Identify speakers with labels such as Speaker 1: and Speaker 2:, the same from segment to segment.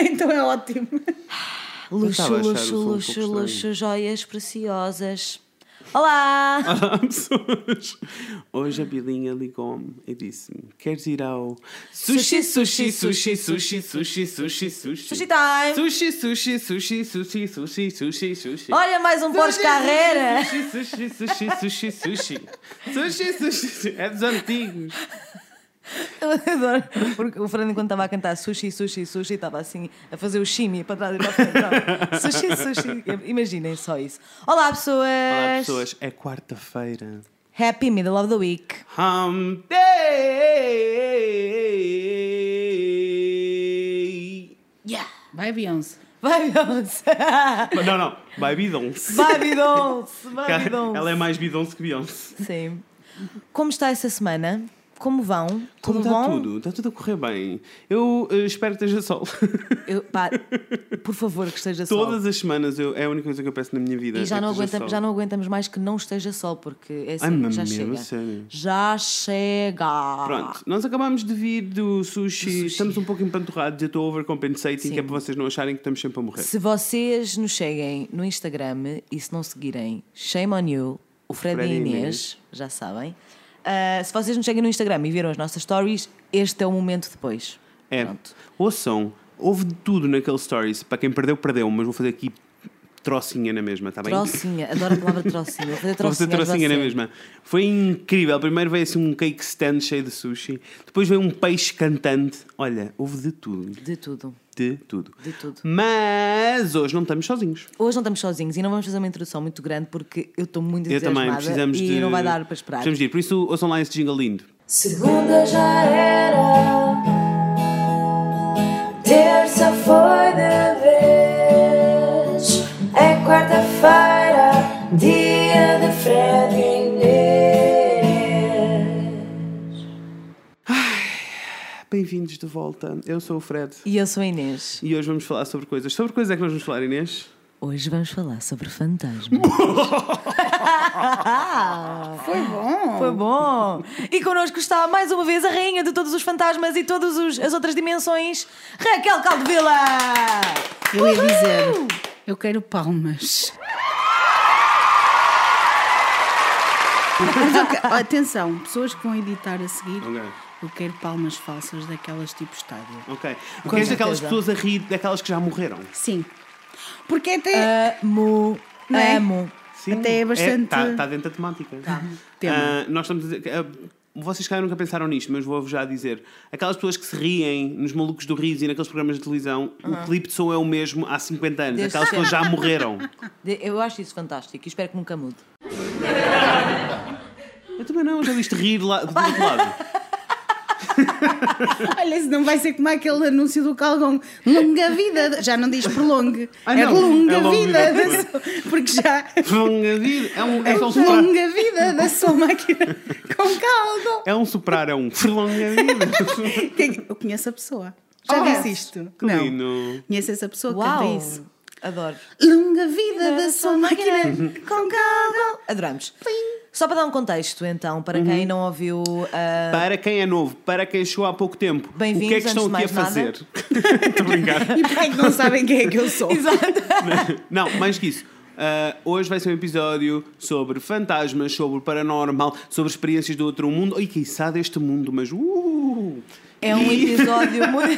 Speaker 1: então é ótimo.
Speaker 2: Luxo, luxo,
Speaker 3: som um
Speaker 2: luxo, luxo, joias preciosas. Olá!
Speaker 3: Olá, pessoas! Hoje a Bilinha ligou-me e disse-me: Queres ir ao sushi, sushi, sushi, sushi, sushi, sushi, sushi,
Speaker 2: Sushi time!
Speaker 3: Sushi, sushi, sushi, sushi, sushi, sushi, sushi.
Speaker 2: Olha, mais um Porsche Carrera!
Speaker 3: Sushi, sushi, sushi, sushi, sushi. Sushi, sushi, é dos antigos.
Speaker 2: Eu adoro. Porque o Fernando, quando estava a cantar sushi, sushi, sushi, estava assim a fazer o shimmy para trás e para frente. Sushi, sushi. Imaginem só isso. Olá, pessoas!
Speaker 3: Olá, pessoas. É quarta-feira.
Speaker 2: Happy middle of the week.
Speaker 3: Hum, day.
Speaker 2: Yeah!
Speaker 1: Vai, Beyoncé.
Speaker 2: Vai, Beyoncé!
Speaker 3: Não, não. Vai Beyoncé.
Speaker 2: Vai, Beyoncé! Vai, Beyoncé!
Speaker 3: Ela é mais Beyoncé que Beyoncé.
Speaker 2: Sim. Como está essa semana? Como vão?
Speaker 3: Como está
Speaker 2: bom?
Speaker 3: tudo? Está tudo a correr bem. Eu eh, espero que esteja sol.
Speaker 2: Eu, pá, por favor, que esteja sol.
Speaker 3: Todas as semanas eu, é a única coisa que eu peço na minha vida.
Speaker 2: E já
Speaker 3: é
Speaker 2: não,
Speaker 3: sol.
Speaker 2: já não aguentamos mais que não esteja sol, porque é assim,
Speaker 3: Ai,
Speaker 2: já
Speaker 3: mesmo,
Speaker 2: chega.
Speaker 3: sério?
Speaker 2: Já chega!
Speaker 3: Pronto, nós acabámos de vir do sushi,
Speaker 2: Do sushi.
Speaker 3: estamos um pouco empanturrados, eu estou overcompensating,
Speaker 2: Sim.
Speaker 3: que é para vocês não acharem que estamos sempre a morrer.
Speaker 2: Se vocês nos seguem no Instagram e se não seguirem, shame on you, o Fred,
Speaker 3: Fred
Speaker 2: e Inês,
Speaker 3: Inês.
Speaker 2: já sabem. Ah, se vocês nos seguem no Instagram e viram as nossas stories, este é o momento depois.
Speaker 3: É,
Speaker 2: Pronto.
Speaker 3: ouçam, houve de tudo naquele stories, para quem perdeu, perdeu, mas vou fazer aqui trocinha na mesma, está bem?
Speaker 2: Trocinha, adoro a palavra trocinha. Vou fazer
Speaker 3: Vou fazer
Speaker 2: trocinha,
Speaker 3: trocinha na mesma. Foi incrível. Primeiro veio assim um cake stand cheio de sushi. Depois veio um peixe cantante. Olha, houve de tudo.
Speaker 2: De tudo,
Speaker 3: De tudo.
Speaker 2: de tudo.
Speaker 3: Mas hoje não estamos sozinhos.
Speaker 2: Hoje não estamos sozinhos e não vamos fazer uma introdução muito grande porque eu estou muito
Speaker 3: Eu também.
Speaker 2: entusiasmada
Speaker 3: Precisamos
Speaker 2: e
Speaker 3: de.
Speaker 2: não vai dar para esperar.
Speaker 3: Precisamos de ir. Por isso, ouçam lá esse jingle lindo.
Speaker 4: Segunda já era, terça foi de vez, é quarta-feira, dia de Fred
Speaker 3: Bem-vindos de volta. Eu sou o Fred.
Speaker 2: E eu sou a Inês.
Speaker 3: E hoje vamos falar sobre coisas. Sobre coisas é que nós vamos falar, Inês?
Speaker 2: Hoje vamos falar sobre fantasmas.
Speaker 1: Foi bom.
Speaker 2: Foi bom! E connosco está mais uma vez a rainha de todos os fantasmas e todas os- as outras dimensões, Raquel Caldevila!
Speaker 1: Eu ia dizer, eu quero palmas. Mas Atenção, pessoas que vão editar a seguir,
Speaker 3: Ok.
Speaker 1: Eu quero palmas falsas daquelas tipo estádio.
Speaker 3: Ok. Porque és daquelas pessoas a rir, daquelas que já morreram.
Speaker 1: Sim. Porque até.
Speaker 2: Amo,
Speaker 1: Não é?
Speaker 2: amo.
Speaker 1: Até é bastante-
Speaker 3: Está tá dentro da temática.
Speaker 1: Tema.
Speaker 3: Ah, nós estamos a dizer. que, ah, vocês cá nunca pensaram nisto, mas vou-vos já dizer. Aquelas pessoas que se riem nos malucos do riso e naqueles programas de televisão, o clipe de som é o mesmo há 50 anos. Aquelas pessoas já morreram.
Speaker 2: Eu acho isso fantástico e espero que nunca mude.
Speaker 3: Eu também não, já viste rir lá, do outro lado.
Speaker 1: Olha, isso não vai ser como aquele anúncio do Calgon. Longa vida. Já não diz prolongue.
Speaker 3: Ah,
Speaker 1: é longa
Speaker 3: É longa
Speaker 1: vida.
Speaker 3: vida.
Speaker 1: da sua- Porque já.
Speaker 3: Longa vida. É um, é só um soprar.
Speaker 1: Longa vida da sua máquina com Calgon.
Speaker 3: É um soprar, é um longa vida.
Speaker 1: Quem- Eu conheço a pessoa. Já
Speaker 3: Oh,
Speaker 1: disse isto?
Speaker 3: que
Speaker 1: não.
Speaker 3: lindo.
Speaker 1: Conheço essa pessoa que
Speaker 2: Uau!
Speaker 1: canta isso.
Speaker 2: Adoro.
Speaker 1: Longa vida da sua máquina com Calgon.
Speaker 2: Adoramos. Só para dar um contexto, então, para quem
Speaker 3: Uhum.
Speaker 2: não ouviu. ah,
Speaker 3: Para quem é novo, para quem chegou há pouco tempo, o
Speaker 2: Bem-vindos,
Speaker 3: que é que estão
Speaker 2: antes de
Speaker 3: aqui a
Speaker 2: mais
Speaker 3: fazer? Estou a brincar.
Speaker 1: E para que não sabem quem é que eu sou?
Speaker 3: Não, mais que isso. Ah, hoje vai ser um episódio sobre fantasmas, sobre o paranormal, sobre experiências do outro mundo e quiçá deste mundo, mas uh,
Speaker 2: É um episódio muito.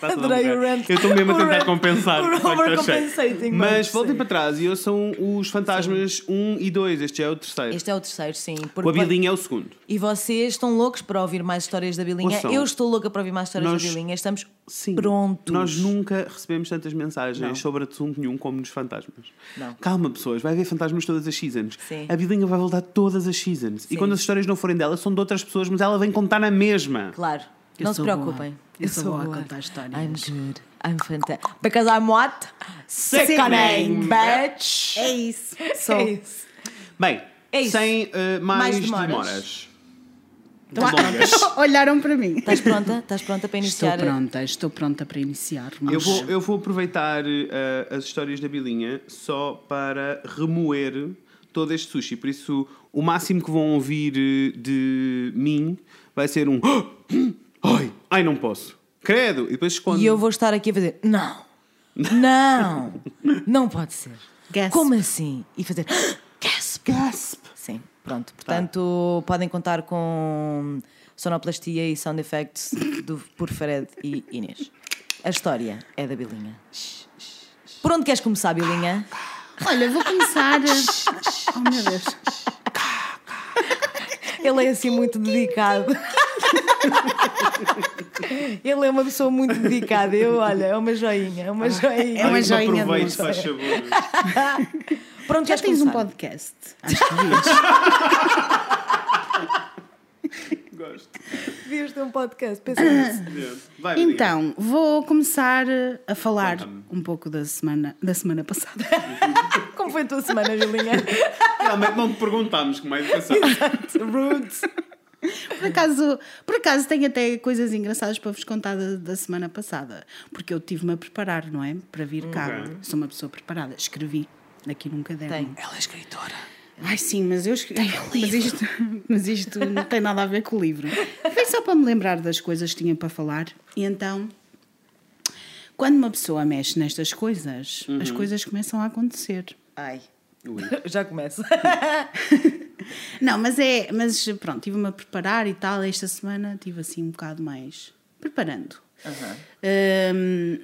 Speaker 3: Tá
Speaker 2: Adorei
Speaker 3: a
Speaker 2: o rant.
Speaker 3: Eu estou mesmo a
Speaker 2: O
Speaker 3: tentar
Speaker 2: rant-
Speaker 3: compensar.
Speaker 2: o overcompensating,
Speaker 3: Mas voltem para trás e eu são os fantasmas 1 e 2. Este é o terceiro.
Speaker 2: Este é o terceiro, sim.
Speaker 3: O
Speaker 2: porque-
Speaker 3: Abilinha é o segundo.
Speaker 2: E vocês estão loucos para ouvir mais histórias da Bilinha? Eu estou louca para ouvir mais histórias
Speaker 3: Nós-
Speaker 2: da Bilinha. Estamos
Speaker 3: Sim.
Speaker 2: prontos.
Speaker 3: Nós nunca recebemos tantas mensagens
Speaker 2: Não.
Speaker 3: sobre assunto nenhum como nos fantasmas.
Speaker 2: Não.
Speaker 3: Calma, pessoas, vai haver fantasmas todas as seasons.
Speaker 2: Sim.
Speaker 3: A Bilinha vai voltar todas as seasons.
Speaker 2: Sim.
Speaker 3: E quando as histórias não forem dela, são de outras pessoas, mas ela vem contar na mesma.
Speaker 2: Claro.
Speaker 1: Eu
Speaker 2: não se preocupem.
Speaker 1: boa. Eu sou boa a contar histórias.
Speaker 2: I'm good. I'm fantastic. Because I'm what? Sickening, bitch.
Speaker 1: É isso.
Speaker 2: É
Speaker 1: Sou.
Speaker 2: isso.
Speaker 3: Bem,
Speaker 2: É isso.
Speaker 3: sem eh, mais,
Speaker 2: Mais demoras.
Speaker 3: demoras.
Speaker 1: Tá- Olharam para mim.
Speaker 2: Estás pronta? Estás pronta para
Speaker 1: Estou
Speaker 2: iniciar?
Speaker 1: pronta, estou pronta para iniciar. Mas...
Speaker 3: Eu vou, eu vou aproveitar eh, as histórias da Bilinha só para remoer todo este sushi. Por isso, o máximo que vão ouvir eh, de mim vai ser um. Ai, ai, não posso. credo. E depois esconde.
Speaker 2: E eu vou estar aqui a fazer: Não, não, não pode ser.
Speaker 1: Gasp.
Speaker 2: Como assim? E fazer gasp.
Speaker 3: Gasp.
Speaker 2: Sim, pronto. Portanto, podem contar com sonoplastia e sound effects do, por Fred e Inês. A história é da Bilinha. Por onde queres começar, Bilinha?
Speaker 1: Olha, vou começar. Oh meu Deus.
Speaker 2: Ele é assim muito dedicado. Ele é uma pessoa muito dedicada. Eu, olha, é uma joinha, é uma joinha.
Speaker 1: É uma
Speaker 3: Ai,
Speaker 1: joinha
Speaker 3: Aproveite, faz favor.
Speaker 2: Por onde
Speaker 1: Já tens um
Speaker 2: começar?
Speaker 1: podcast. Acho que.
Speaker 3: Gosto.
Speaker 2: Devias ter um podcast, pensa nisso.
Speaker 3: Vai.
Speaker 1: Então, vou começar a falar
Speaker 3: Conta-me.
Speaker 1: um pouco da semana, da semana passada.
Speaker 2: Como foi a tua semana, Bilinha?
Speaker 3: Realmente não te perguntámos como é educação.
Speaker 2: Roots.
Speaker 1: Por acaso, por acaso tenho até coisas engraçadas para vos contar da, da semana passada, porque eu tive-me a preparar, não é? Para vir cá.
Speaker 3: Ok.
Speaker 1: Sou uma pessoa preparada. Escrevi aqui num caderno.
Speaker 2: Tem.
Speaker 3: Ela é escritora.
Speaker 1: Ai sim, mas eu escrevi. Mas isto, mas isto não tem nada a ver com o livro. Foi só para me lembrar das coisas que tinha para falar. E então, quando uma pessoa mexe nestas coisas, as coisas começam a acontecer.
Speaker 2: Ai,
Speaker 3: Ui.
Speaker 2: já começa.
Speaker 1: Não, mas é. Mas pronto, estive-me a preparar e tal. Esta semana estive assim um bocado mais preparando. Hum,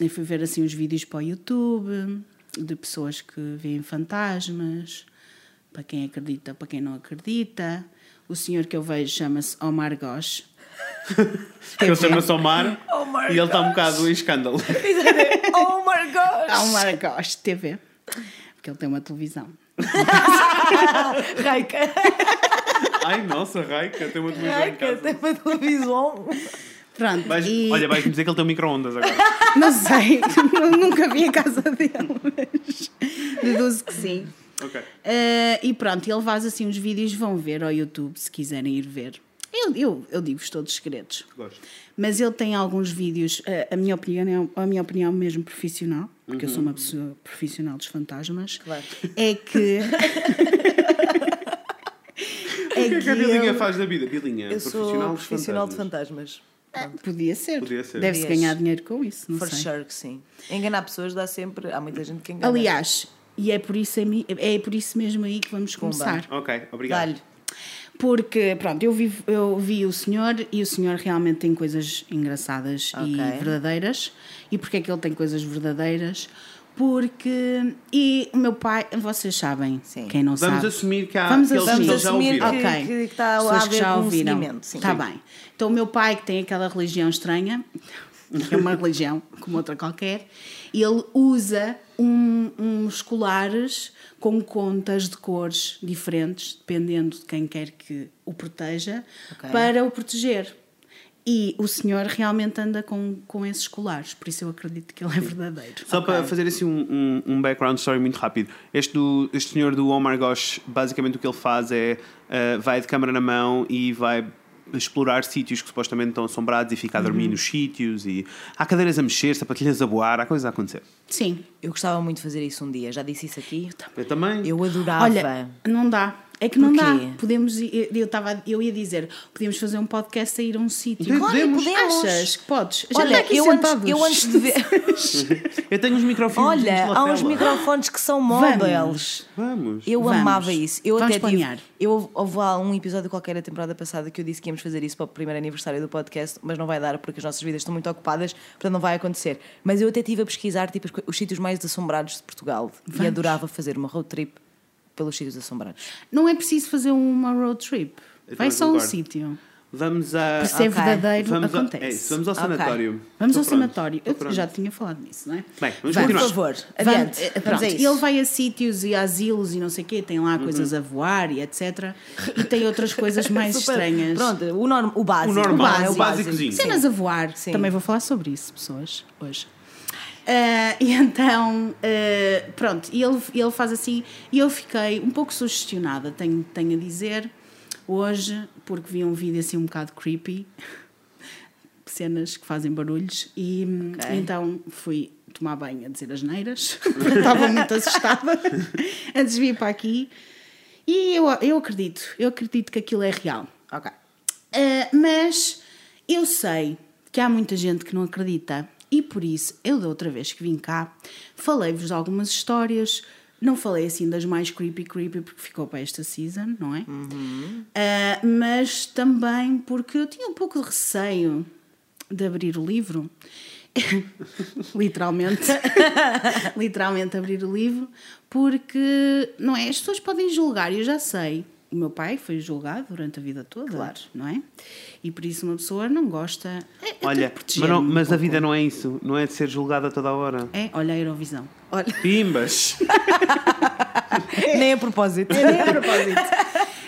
Speaker 1: eu fui ver assim os vídeos para o YouTube de pessoas que veem fantasmas, para quem acredita, para quem não acredita. O senhor que eu vejo chama-se Omar Gosh.
Speaker 3: Ele chama-se Omar
Speaker 2: Oh my
Speaker 3: e ele está um bocado em escândalo.
Speaker 2: oh my gosh!
Speaker 1: Omar Gosh TV. Porque ele tem uma televisão.
Speaker 2: Raika,
Speaker 3: Ai, nossa, Raika, tem uma televisão em
Speaker 2: Raika,
Speaker 3: casa.
Speaker 2: tem uma televisão.
Speaker 1: Pronto.
Speaker 3: Vais-
Speaker 1: e...
Speaker 3: Olha, vais-me dizer que ele tem um micro-ondas agora.
Speaker 1: Não sei, nunca vi a casa dele, mas deduzo que sim.
Speaker 3: Ok.
Speaker 1: Eh, e pronto, ele faz assim uns vídeos, vão ver ao YouTube se quiserem ir ver. Eu, eu, eu digo-vos todos os segredos.
Speaker 3: Gosto.
Speaker 1: Mas ele tem alguns vídeos, eh, a minha opinião é a minha opinião mesmo profissional, porque eu sou uma pessoa profissional dos fantasmas,
Speaker 2: Claro.
Speaker 1: é que. é
Speaker 3: O que é que a Bilinha
Speaker 1: ele-
Speaker 3: faz da vida? Bilinha,
Speaker 2: Eu sou
Speaker 3: profissional, dos
Speaker 2: profissional de
Speaker 3: fantasmas.
Speaker 2: fantasmas.
Speaker 1: Podia ser.
Speaker 3: Podia ser.
Speaker 1: Deve-se ganhar dinheiro com isso, não
Speaker 2: For
Speaker 1: sei.
Speaker 2: sure que sim. Enganar pessoas dá sempre. Há muita gente que engana.
Speaker 1: Aliás, e é por, isso, é por isso mesmo aí que vamos
Speaker 2: Pumba.
Speaker 1: começar.
Speaker 3: Ok, obrigado.
Speaker 2: Dá-lhe.
Speaker 1: Porque, pronto, eu vi, eu vi o senhor e o senhor realmente tem coisas engraçadas e
Speaker 2: Ok.
Speaker 1: verdadeiras. E porquê é que ele tem coisas verdadeiras? Porque. E o meu pai, vocês sabem,
Speaker 2: Sim.
Speaker 1: quem não
Speaker 3: Vamos
Speaker 1: sabe.
Speaker 3: assumir que há
Speaker 1: Vamos
Speaker 3: que
Speaker 1: assumir.
Speaker 3: que
Speaker 2: Vamos assumir que-
Speaker 1: Ok.
Speaker 2: que está a
Speaker 1: que já ouviram.
Speaker 2: sim.
Speaker 1: Está
Speaker 2: Sim.
Speaker 1: bem. Então, o meu pai, que tem aquela religião estranha, que é uma religião como outra qualquer, ele usa um- uns colares com contas de cores diferentes, dependendo de quem quer que o proteja,
Speaker 2: Ok.
Speaker 1: para o proteger. E o senhor realmente anda com, com esses colares, por isso eu acredito que ele é verdadeiro.
Speaker 3: Só para fazer assim um, um, um background story muito rápido. Este, do, este senhor do My Gosh, basicamente o que ele faz é uh, vai de câmara na mão e vai explorar sítios que supostamente estão assombrados e ficar a dormir nos sítios e há cadeiras a mexer, sapatilhas a voar, há coisas a acontecer.
Speaker 1: Sim.
Speaker 2: Eu gostava muito de fazer isso um dia. Já disse isso aqui?
Speaker 3: Eu também.
Speaker 2: Eu adorava.
Speaker 1: Olha, não dá. É que não
Speaker 2: Porquê?
Speaker 1: dá. Podemos, ir- eu, estava, eu ia dizer, podíamos fazer um podcast a ir a um sítio.
Speaker 3: Claro,
Speaker 2: podemos.
Speaker 1: Achas que podes? Já
Speaker 2: Olha,
Speaker 1: aqui
Speaker 2: eu antes, eu antes de ver.
Speaker 3: Eu tenho uns microfones.
Speaker 2: Olha, há uns microfones que são móveis.
Speaker 3: Vamos.
Speaker 2: Eu
Speaker 1: Vamos.
Speaker 2: amava isso. Eu
Speaker 1: Vamos
Speaker 2: até tive,
Speaker 1: planear.
Speaker 2: eu houve lá um episódio qualquer da temporada passada que eu disse que íamos fazer isso para o primeiro aniversário do podcast, mas não vai dar porque as nossas vidas estão muito ocupadas, portanto não vai acontecer. Mas eu até estive a pesquisar tipo, os sítios mais assombrados de Portugal e
Speaker 1: Vamos.
Speaker 2: adorava fazer uma road trip pelos sítios assombrados.
Speaker 1: Não é preciso fazer uma road trip.
Speaker 3: Eu
Speaker 1: Vai só a um sítio.
Speaker 3: Vamos a.
Speaker 1: Para ser
Speaker 2: Ok.
Speaker 1: verdadeiro,
Speaker 3: Vamos, a,
Speaker 1: acontece.
Speaker 3: é isso, vamos ao
Speaker 2: Ok.
Speaker 3: sanatório.
Speaker 1: Vamos
Speaker 3: Estou
Speaker 1: ao
Speaker 3: pronto.
Speaker 1: sanatório.
Speaker 3: Estou
Speaker 1: Eu já tinha falado nisso, não é?
Speaker 3: Bem, vamos
Speaker 1: Vamos.
Speaker 3: continuar.
Speaker 2: Por favor,
Speaker 1: Vamos,
Speaker 2: adiante.
Speaker 1: eh,
Speaker 2: Vamos
Speaker 1: pronto.
Speaker 2: a isso.
Speaker 1: ele vai a sítios e a asilos e não sei o quê, tem lá
Speaker 3: Uhum.
Speaker 1: coisas a voar e etc. E tem outras coisas mais
Speaker 2: Super-
Speaker 1: estranhas.
Speaker 2: Pronto, o, norm, o básico.
Speaker 3: O normal,
Speaker 1: é o
Speaker 3: básicozinho.
Speaker 1: Cenas a voar.
Speaker 2: Sim.
Speaker 1: Também vou falar sobre isso, pessoas, hoje. Ah, e então, ah, pronto, e ele, ele faz assim, e eu fiquei um pouco sugestionada, tenho, tenho a dizer, hoje, porque vi um vídeo assim um bocado creepy, cenas que fazem barulhos, e hum,
Speaker 2: Ok.
Speaker 1: então fui tomar banho a dizer as neiras, porque estava muito assustada antes de vir para aqui, e eu, eu acredito, eu acredito que aquilo é real.
Speaker 2: Ok.
Speaker 1: Uh, mas eu sei que há muita gente que não acredita. E por isso, eu da outra vez que vim cá, falei-vos de algumas histórias. Não falei assim das mais creepy, creepy, porque ficou para esta season, não é? Ah, mas também porque eu tinha um pouco de receio de abrir o livro. literalmente. literalmente abrir o livro, porque não é? As pessoas podem julgar, eu já sei. O meu pai foi julgado durante a vida toda, claro. não é? E por isso uma pessoa não gosta. É, é
Speaker 3: Olha, mas, não-
Speaker 1: proteger-me um
Speaker 3: mas a vida não é isso. Não é de ser julgada toda a hora.
Speaker 1: É, olha a Eurovisão. Olha.
Speaker 3: Pimbas!
Speaker 2: Nem a propósito.
Speaker 1: Nem a propósito.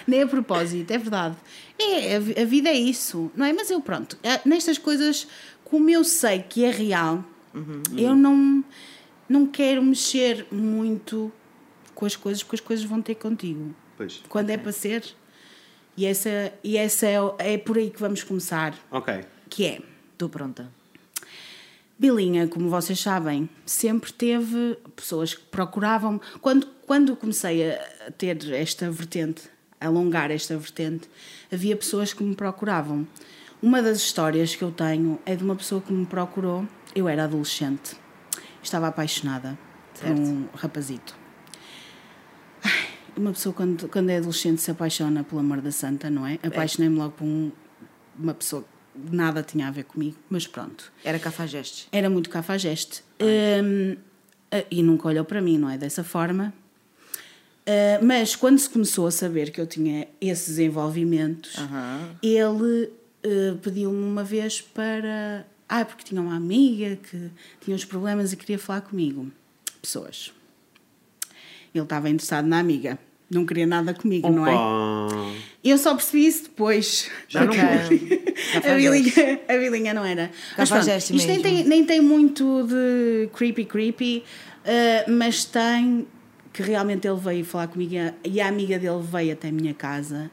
Speaker 1: Nem a propósito, é verdade. É, a, a vida é isso, não é? Mas eu, pronto, eh, nestas coisas, como eu sei que é real, eu não, não quero mexer muito com as coisas, porque as coisas vão ter contigo.
Speaker 3: Pois.
Speaker 1: Quando é para ser. E essa, e essa é, é por aí que vamos começar,
Speaker 3: Ok.
Speaker 1: que é.
Speaker 2: Estou pronta.
Speaker 1: Bilinha, como vocês sabem, sempre teve pessoas que procuravam. Quando, quando comecei a ter esta vertente, a alongar esta vertente, havia pessoas que me procuravam. Uma das histórias que eu tenho é de uma pessoa que me procurou. Eu era adolescente, estava apaixonada por um rapazito. Uma pessoa, quando, quando é adolescente, se apaixona pelo amor da santa, não é? Apaixonei-me logo por um- uma pessoa que nada tinha a ver comigo, mas pronto.
Speaker 2: Era cafajestes.
Speaker 1: Era muito cafajeste. Ah, e nunca olhou para mim, não é? Dessa forma. Ah, mas quando se começou a saber que eu tinha esses envolvimentos, ele ah, pediu-me uma vez para. Ah, porque tinha uma amiga que tinha uns problemas e queria falar comigo. Pessoas. Ele estava interessado na amiga. Não queria nada comigo, não é?
Speaker 3: Opa.
Speaker 1: Eu só percebi isso depois.
Speaker 3: Já não.
Speaker 1: A bilinha, a bilinha não era. Mas pronto, isto nem tem, nem tem muito de creepy, creepy, uh, mas tem que realmente ele veio falar comigo e a- e a amiga dele veio até a minha casa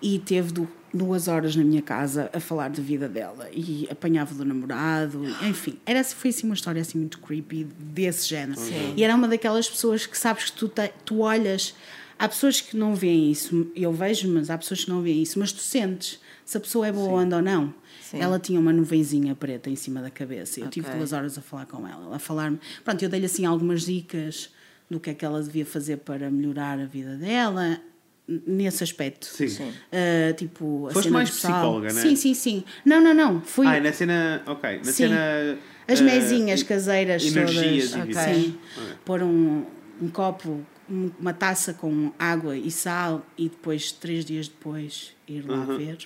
Speaker 1: e teve du- duas horas na minha casa a falar da vida dela e apanhava do namorado, enfim, era, foi assim uma história assim muito creepy desse género. E era uma daquelas pessoas que sabes que tu, te- tu olhas, há pessoas que não veem isso, eu vejo, mas há pessoas que não veem isso, mas tu sentes se a pessoa é boa onda ou não.
Speaker 2: Sim.
Speaker 1: Ela tinha uma nuvenzinha preta em cima da cabeça. Eu tive
Speaker 2: Ok.
Speaker 1: duas horas a falar com ela, a falar-me. Pronto, eu dei-lhe assim algumas dicas do que é que ela devia fazer para melhorar a vida dela, nesse aspecto.
Speaker 3: Sim. Sim.
Speaker 1: Ah, tipo, a
Speaker 3: Foste
Speaker 1: cena
Speaker 3: mais
Speaker 1: sal.
Speaker 3: psicóloga, né?
Speaker 1: Sim, sim, sim. Não, não, não. Fui.
Speaker 3: Ah, na cena. Ok. Na
Speaker 1: Sim.
Speaker 3: cena.
Speaker 1: As
Speaker 3: eh,
Speaker 1: mesinhas caseiras
Speaker 3: energias
Speaker 1: todas.
Speaker 2: vida.
Speaker 1: Sim.
Speaker 3: Ok.
Speaker 1: Pôr um, um copo, um- uma taça com água e sal e depois, três dias depois, ir lá
Speaker 3: Uhum.
Speaker 1: ver.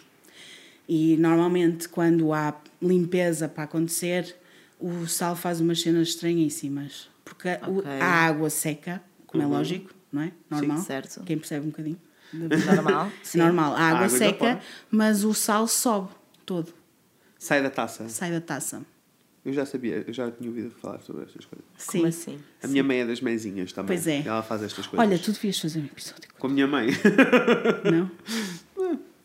Speaker 1: E normalmente, quando há limpeza para acontecer, o sal faz umas cenas estranhíssimas. Porque a- o-
Speaker 2: Ok.
Speaker 1: a água seca, como é lógico, não é? Normal.
Speaker 2: certo.
Speaker 1: Quem percebe um bocadinho.
Speaker 2: Normal.
Speaker 1: É
Speaker 2: Sim.
Speaker 1: normal. A água
Speaker 3: água
Speaker 1: seca, mas o sal sobe todo,
Speaker 3: Sai da taça.
Speaker 1: sai da taça.
Speaker 3: Eu já sabia, eu já tinha ouvido falar sobre estas coisas.
Speaker 1: Sim.
Speaker 2: Como assim?
Speaker 3: A minha mãe é das mãezinhas também.
Speaker 1: Pois é.
Speaker 3: Ela faz estas coisas.
Speaker 1: Olha, tu devias fazer um episódio
Speaker 3: Com a minha mãe.
Speaker 1: Não?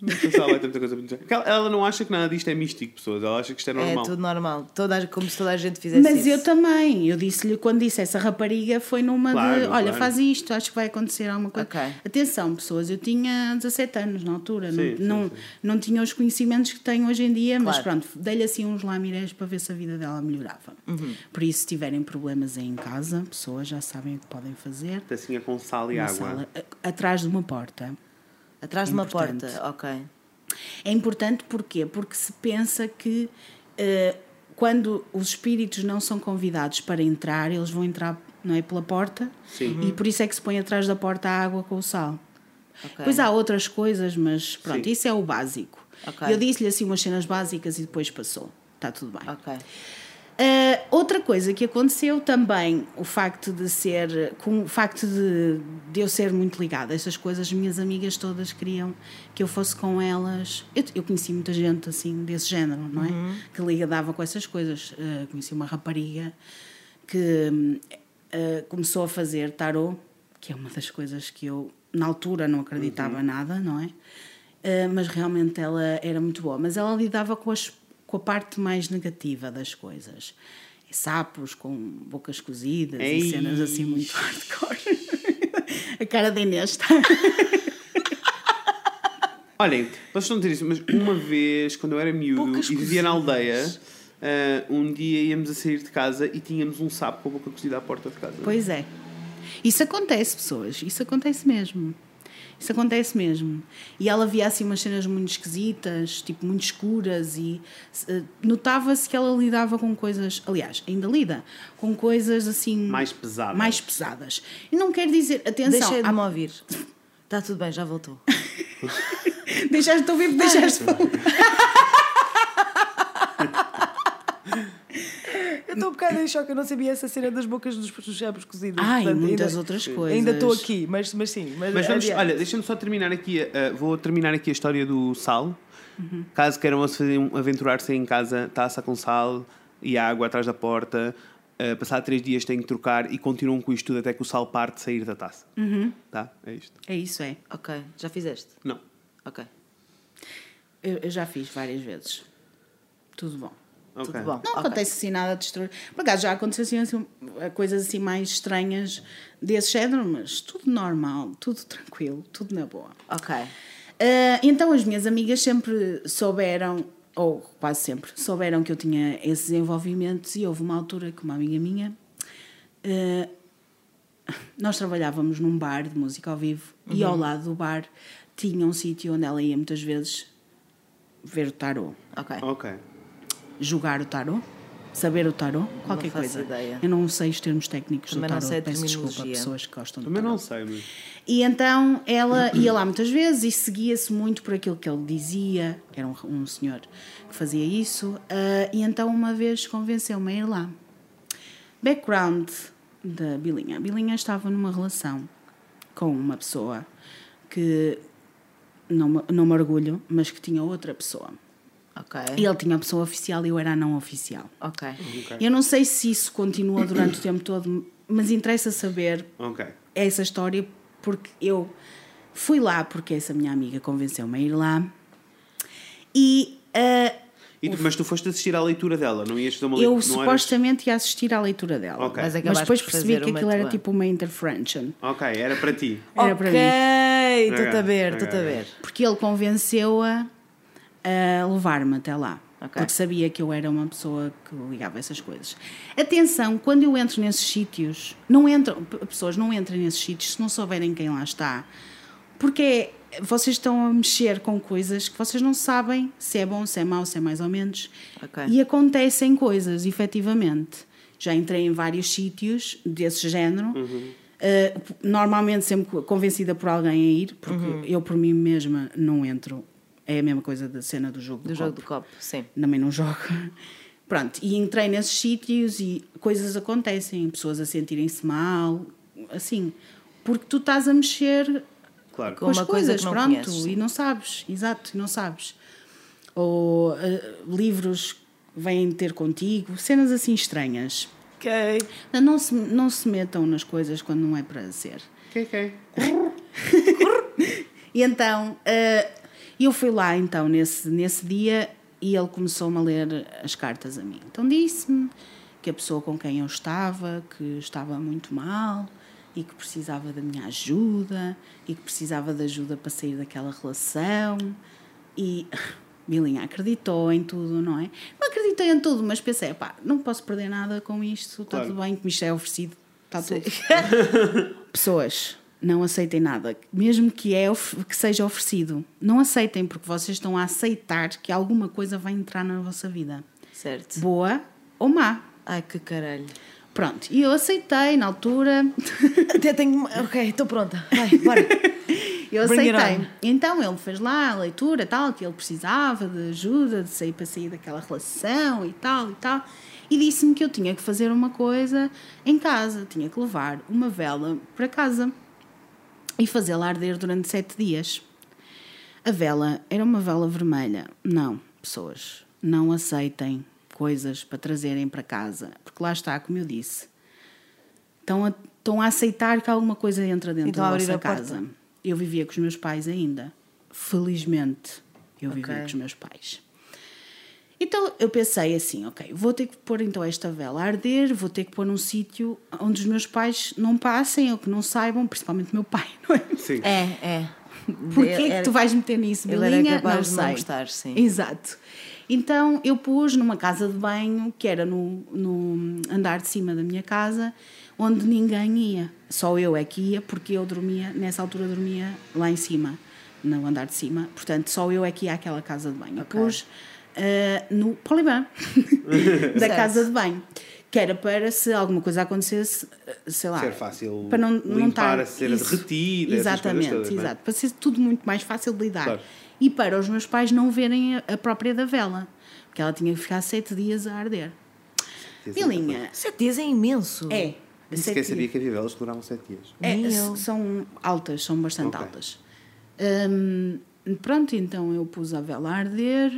Speaker 3: Não ela vai ter muita coisa para dizer. Porque Ela, ela não acha que nada disto é místico, pessoas. Ela acha que isto é
Speaker 2: É
Speaker 3: normal.
Speaker 2: tudo normal. Toda, como se toda a gente fizesse
Speaker 1: Mas
Speaker 2: isso.
Speaker 1: eu também. Eu disse-lhe, quando disse essa rapariga, foi numa
Speaker 3: Claro,
Speaker 1: de: olha,
Speaker 3: claro.
Speaker 1: faz isto, acho que vai acontecer alguma coisa.
Speaker 2: Ok.
Speaker 1: Atenção, pessoas, eu tinha 17 anos na altura,
Speaker 3: Sim, sim,
Speaker 1: não, não,
Speaker 3: sim.
Speaker 1: não tinha os conhecimentos que tenho hoje em dia, mas
Speaker 2: Claro.
Speaker 1: pronto, dei-lhe assim uns lamirés para ver se a vida dela melhorava.
Speaker 3: Uhum.
Speaker 1: Por isso, se tiverem problemas aí em casa, pessoas já sabem o que podem fazer.
Speaker 3: Tacinha com sal e
Speaker 1: Uma
Speaker 3: água.
Speaker 1: sala, a- atrás de uma porta.
Speaker 2: Atrás de uma
Speaker 1: Importante.
Speaker 2: porta, ok.
Speaker 1: É importante porquê? Porque se pensa que eh, quando os espíritos não são convidados para entrar, eles vão entrar não é, pela porta
Speaker 3: Sim.
Speaker 1: e por isso é que se põe atrás da porta a água com o sal.
Speaker 2: Ok.
Speaker 1: Depois há outras coisas, mas pronto,
Speaker 3: Sim.
Speaker 1: isso é o básico.
Speaker 2: Ok.
Speaker 1: Eu disse-lhe assim umas cenas básicas e depois passou. Está tudo bem.
Speaker 2: Ok.
Speaker 1: Uh, outra coisa que aconteceu também, o facto de ser, com o facto de, de eu ser muito ligada a essas coisas, minhas amigas todas queriam que eu fosse com elas. Eu, eu conheci muita gente assim desse género, não é? Que ligava com essas coisas. Uh, conheci uma rapariga que uh, começou a fazer tarot, que é uma das coisas que eu na altura não acreditava nada, não é? Mas realmente ela era muito boa. Mas ela lidava com, as, com a parte mais negativa das coisas. Sapos com bocas cozidas
Speaker 3: Ei.
Speaker 1: e cenas assim muito hardcore. a cara da Inês está.
Speaker 3: Olhem, vocês estão a dizer isso, mas uma vez, quando eu era miúdo
Speaker 1: Poucas
Speaker 3: e vivia na
Speaker 1: cozidas.
Speaker 3: aldeia, ah, um dia íamos a sair de casa e tínhamos um sapo com a boca cozida à porta de casa.
Speaker 1: Pois é. Isso acontece, pessoas. Isso acontece mesmo. Isso acontece mesmo. E ela via assim umas cenas muito esquisitas, tipo muito escuras, e eh, notava-se que ela lidava com coisas, aliás, ainda lida, com coisas assim.
Speaker 3: Mais pesadas.
Speaker 1: Mais pesadas. E não quer dizer, atenção,
Speaker 2: Deixei de
Speaker 1: há-
Speaker 2: me ouvir. Está tudo bem, já voltou.
Speaker 1: deixaste de ouvir, deixaste de ouvir.
Speaker 2: Eu estou um bocado em choque, eu não sabia essa cena das bocas dos, chapos cozidos.
Speaker 1: Ah, e
Speaker 2: Portanto,
Speaker 1: muitas
Speaker 2: ainda-
Speaker 1: outras coisas.
Speaker 2: Ainda estou aqui, mas, mas sim. Mas,
Speaker 3: Mas vamos, olha, deixa-me só terminar aqui, uh, vou terminar aqui a história do sal.
Speaker 1: Uhum.
Speaker 3: Caso queiram um, aventurar-se em casa, taça com sal e água atrás da porta. Uh, passado três dias têm que trocar e continuam com isto tudo até que o sal parte de sair da taça.
Speaker 1: Uhum.
Speaker 3: Tá? É isto.
Speaker 1: É isso, é.
Speaker 2: Ok, já fizeste?
Speaker 3: Não.
Speaker 2: Ok.
Speaker 1: Eu, eu já fiz várias vezes. Tudo bom.
Speaker 3: Ok.
Speaker 2: Tudo bom.
Speaker 1: Não
Speaker 2: Ok.
Speaker 1: acontece assim nada de extraordinário. Por acaso já aconteceu assim, assim, coisas assim mais estranhas desse género, mas tudo normal, tudo tranquilo, tudo na boa.
Speaker 2: Ok.
Speaker 1: Ah, então as minhas amigas sempre souberam, ou quase sempre, souberam que eu tinha esses envolvimentos e houve uma altura que uma amiga minha. ah, nós trabalhávamos num bar de música ao vivo e ao lado do bar tinha um sítio onde ela ia muitas vezes ver o tarô
Speaker 2: Ok.
Speaker 3: Ok.
Speaker 1: Jogar o tarô, saber o tarô, qualquer coisa.
Speaker 2: ideia.
Speaker 1: Eu não sei os termos técnicos
Speaker 2: Também
Speaker 1: do
Speaker 2: não
Speaker 1: tarô,
Speaker 2: sei a
Speaker 1: peço desculpa a pessoas que gostam do
Speaker 3: Também
Speaker 1: tarô.
Speaker 3: não sei, mas.
Speaker 1: E então ela ia lá muitas vezes e seguia-se muito por aquilo que ele dizia, era um, um senhor que fazia isso, ah, e então uma vez convenceu-me a ir lá. Background da Bilinha. A Bilinha estava numa relação com uma pessoa que não, não me orgulho, mas que tinha outra pessoa.
Speaker 2: Ok.
Speaker 1: E ele tinha a pessoa oficial e eu era a não oficial.
Speaker 2: Ok.
Speaker 1: Eu não sei se isso continua durante o tempo todo, mas interessa saber
Speaker 3: Ok.
Speaker 1: essa história porque eu fui lá porque essa minha amiga convenceu-me a ir lá e ah,
Speaker 3: E tu- mas tu foste assistir à leitura dela, não ias fazer uma
Speaker 1: eu
Speaker 3: leitura? eras-
Speaker 1: supostamente ia assistir à leitura dela.
Speaker 3: Ok.
Speaker 2: Mas
Speaker 1: Mas depois percebi que aquilo era tipo uma interference.
Speaker 3: Ok, era para ti.
Speaker 1: Era para mim.
Speaker 2: Ok, estou-te
Speaker 3: Ok,
Speaker 2: a ver,
Speaker 3: ok,
Speaker 2: estou-te a ver.
Speaker 1: Porque ele convenceu-a a levar-me até lá.
Speaker 2: Ok.
Speaker 1: Porque sabia que eu era uma pessoa que ligava essas coisas. Atenção, quando eu entro nesses sítios, não entram, p- pessoas não entram nesses sítios se não souberem quem lá está. Porque vocês estão a mexer com coisas que vocês não sabem se é bom, se é mau, se é mais ou menos.
Speaker 2: Ok.
Speaker 1: E acontecem coisas, efetivamente. Já entrei em vários sítios desse género. Uh, normalmente sempre convencida por alguém a ir, porque
Speaker 2: Uhum.
Speaker 1: eu por mim mesma não entro. É a mesma coisa da cena do jogo do,
Speaker 2: Do jogo
Speaker 1: copo.
Speaker 2: do copo, sim.
Speaker 1: Também não jogo. Pronto, e entrei nesses sítios e coisas acontecem, pessoas a sentirem-se mal, assim, porque tu estás a mexer
Speaker 3: Claro.
Speaker 1: com as
Speaker 2: uma coisa
Speaker 1: coisas,
Speaker 2: que não
Speaker 1: pronto,
Speaker 2: conheces,
Speaker 1: e não sabes, exato, e não sabes. Ou eh, livros vêm ter contigo, cenas assim estranhas.
Speaker 2: Ok.
Speaker 1: Não se, não se metam nas coisas quando não é para ser.
Speaker 3: Ok, ok.
Speaker 1: E então, eh, eu fui lá então nesse, nesse dia e ele começou-me a ler as cartas a mim. Então disse-me que a pessoa com quem eu estava, que estava muito mal e que precisava da minha ajuda e que precisava de ajuda para sair daquela relação. E Bilinha acreditou em tudo, não é? Não acreditei em tudo, mas pensei, pá, não posso perder nada com isto, está
Speaker 3: Claro.
Speaker 1: tudo bem, que me isto é oferecido, está tudo. Pessoas, não aceitem nada, mesmo que, é, que seja oferecido. Não aceitem, porque vocês estão a aceitar que alguma coisa vai entrar na vossa vida.
Speaker 2: Certo.
Speaker 1: Boa ou má.
Speaker 2: Ai, que caralho.
Speaker 1: Pronto, e eu aceitei na altura.
Speaker 2: Até tenho. Ok, estou pronta. Vai, bora.
Speaker 1: Eu
Speaker 2: Bring
Speaker 1: aceitei. Então ele fez lá a leitura tal, que ele precisava de ajuda, de sair para sair daquela relação e tal e tal. E disse-me que eu tinha que fazer uma coisa em casa, tinha que levar uma vela para casa e fazê-la arder durante sete dias. A vela era uma vela vermelha. Não, pessoas, não aceitem coisas para trazerem para casa, porque lá está, como eu disse, estão a, estão a aceitar que alguma coisa entra dentro
Speaker 2: Então
Speaker 1: da vossa
Speaker 2: a porta.
Speaker 1: casa. Eu vivia com os meus pais ainda. Felizmente, eu vivia
Speaker 2: Ok.
Speaker 1: com os meus pais. Então eu pensei assim, ok, vou ter que pôr então esta vela a arder, vou ter que pôr num sítio onde os meus pais não passem ou que não saibam, principalmente o meu pai, não é?
Speaker 3: Sim.
Speaker 2: É, é.
Speaker 1: Porquê
Speaker 2: Era-
Speaker 1: que tu vais meter nisso,
Speaker 2: ele era
Speaker 1: Belinha?
Speaker 2: capaz
Speaker 1: não
Speaker 2: de não
Speaker 1: sei.
Speaker 2: gostar, sim.
Speaker 1: Exato. Então eu pus numa casa de banho que era no, no andar de cima da minha casa, onde ninguém ia. Só eu é que ia, porque eu dormia, nessa altura dormia lá em cima, no andar de cima. Portanto, só eu é que ia àquela casa de banho.
Speaker 2: Ok.
Speaker 1: Pus ah, no poliban da casa de banho. Que era para se alguma coisa acontecesse, sei lá.
Speaker 3: Ser fácil
Speaker 1: para não, não
Speaker 3: limpar
Speaker 1: estar
Speaker 3: a cera
Speaker 1: isso.
Speaker 3: derretida,
Speaker 1: Exatamente,
Speaker 3: todas, é?
Speaker 1: exato. Para ser tudo muito mais fácil de lidar.
Speaker 3: Claro.
Speaker 1: E para os meus pais não verem a, a própria da vela. Porque ela tinha que ficar sete dias a arder. Bilinha,
Speaker 2: Sete dias é imenso.
Speaker 1: é.
Speaker 3: Nem
Speaker 1: sete
Speaker 3: sequer sabia que havia velas que duravam 7 dias.
Speaker 1: É, são altas, são bastante
Speaker 3: Ok.
Speaker 1: altas. Hum, pronto, então eu pus a vela a arder.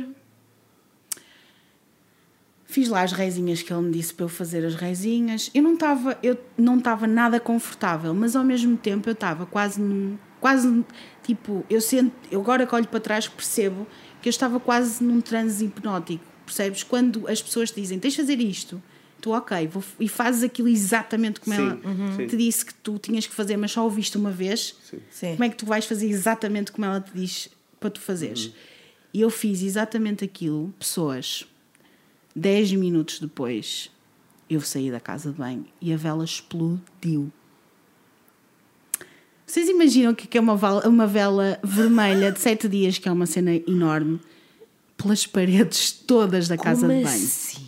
Speaker 1: Fiz lá as reizinhas que ele me disse para eu fazer as reizinhas. Eu não estava, eu não estava nada confortável, mas ao mesmo tempo eu estava quase num, quase tipo, eu sinto, eu agora que olho para trás percebo que eu estava quase num transe hipnótico, percebes? Quando as pessoas te dizem, tens de fazer isto, tu ok, vou, e fazes aquilo exatamente como
Speaker 3: Sim,
Speaker 1: ela
Speaker 3: uhum.
Speaker 1: te disse que tu tinhas que fazer, mas só ouviste uma vez.
Speaker 3: Sim.
Speaker 2: Sim.
Speaker 1: Como é que tu vais fazer exatamente como ela te diz para tu fazeres? E eu fiz exatamente aquilo, pessoas. 10 minutos depois, eu saí da casa de banho e a vela explodiu. Vocês imaginam o que que é uma, vela vermelha de 7 dias, que é uma cena enorme, pelas paredes todas da casa
Speaker 2: Como
Speaker 1: de banho?
Speaker 2: assim?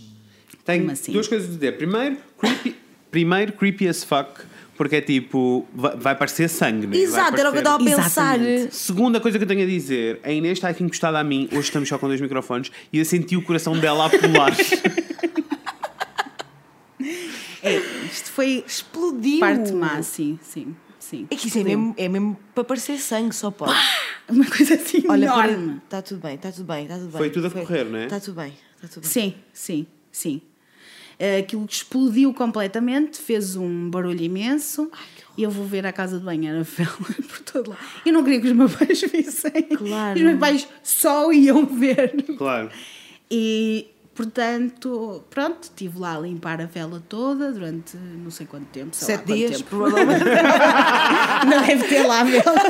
Speaker 3: Tenho
Speaker 1: Como assim?
Speaker 3: duas coisas a dizer. Primeiro, creepy, primeiro, creepy as fuck, porque é tipo, vai, vai parecer sangue, né?
Speaker 2: Exato, era o que eu
Speaker 3: parecer-
Speaker 2: estava a pensar.
Speaker 1: Exatamente.
Speaker 3: Segunda coisa que eu tenho a dizer, a Inês está aqui encostada a mim, hoje estamos só com dois microfones, e eu senti o coração dela a pular.
Speaker 1: É, isto foi
Speaker 2: Explodiu.
Speaker 1: parte má, sim, sim, sim.
Speaker 2: É que isso é mesmo, é mesmo para parecer sangue, só pode.
Speaker 1: Uma coisa assim
Speaker 2: Olha,
Speaker 1: enorme.
Speaker 2: está tudo bem, está tudo bem, está tudo bem.
Speaker 3: Foi tudo a correr, não é?
Speaker 2: Está tudo bem, está tudo bem.
Speaker 1: Sim, sim, sim. Eh, Aquilo explodiu completamente, fez um barulho imenso. e eu vou ver a casa de banho, era vela por todo lado. Eu não queria que os meus pais vissem.
Speaker 2: Claro.
Speaker 1: Os meus pais só iam ver.
Speaker 3: claro.
Speaker 1: E, portanto, pronto, estive lá a limpar a vela toda durante não sei quanto tempo. sei lá
Speaker 2: Sete
Speaker 1: quanto
Speaker 2: dias,
Speaker 1: tempo.
Speaker 2: provavelmente.
Speaker 1: Não deve ter lá vela.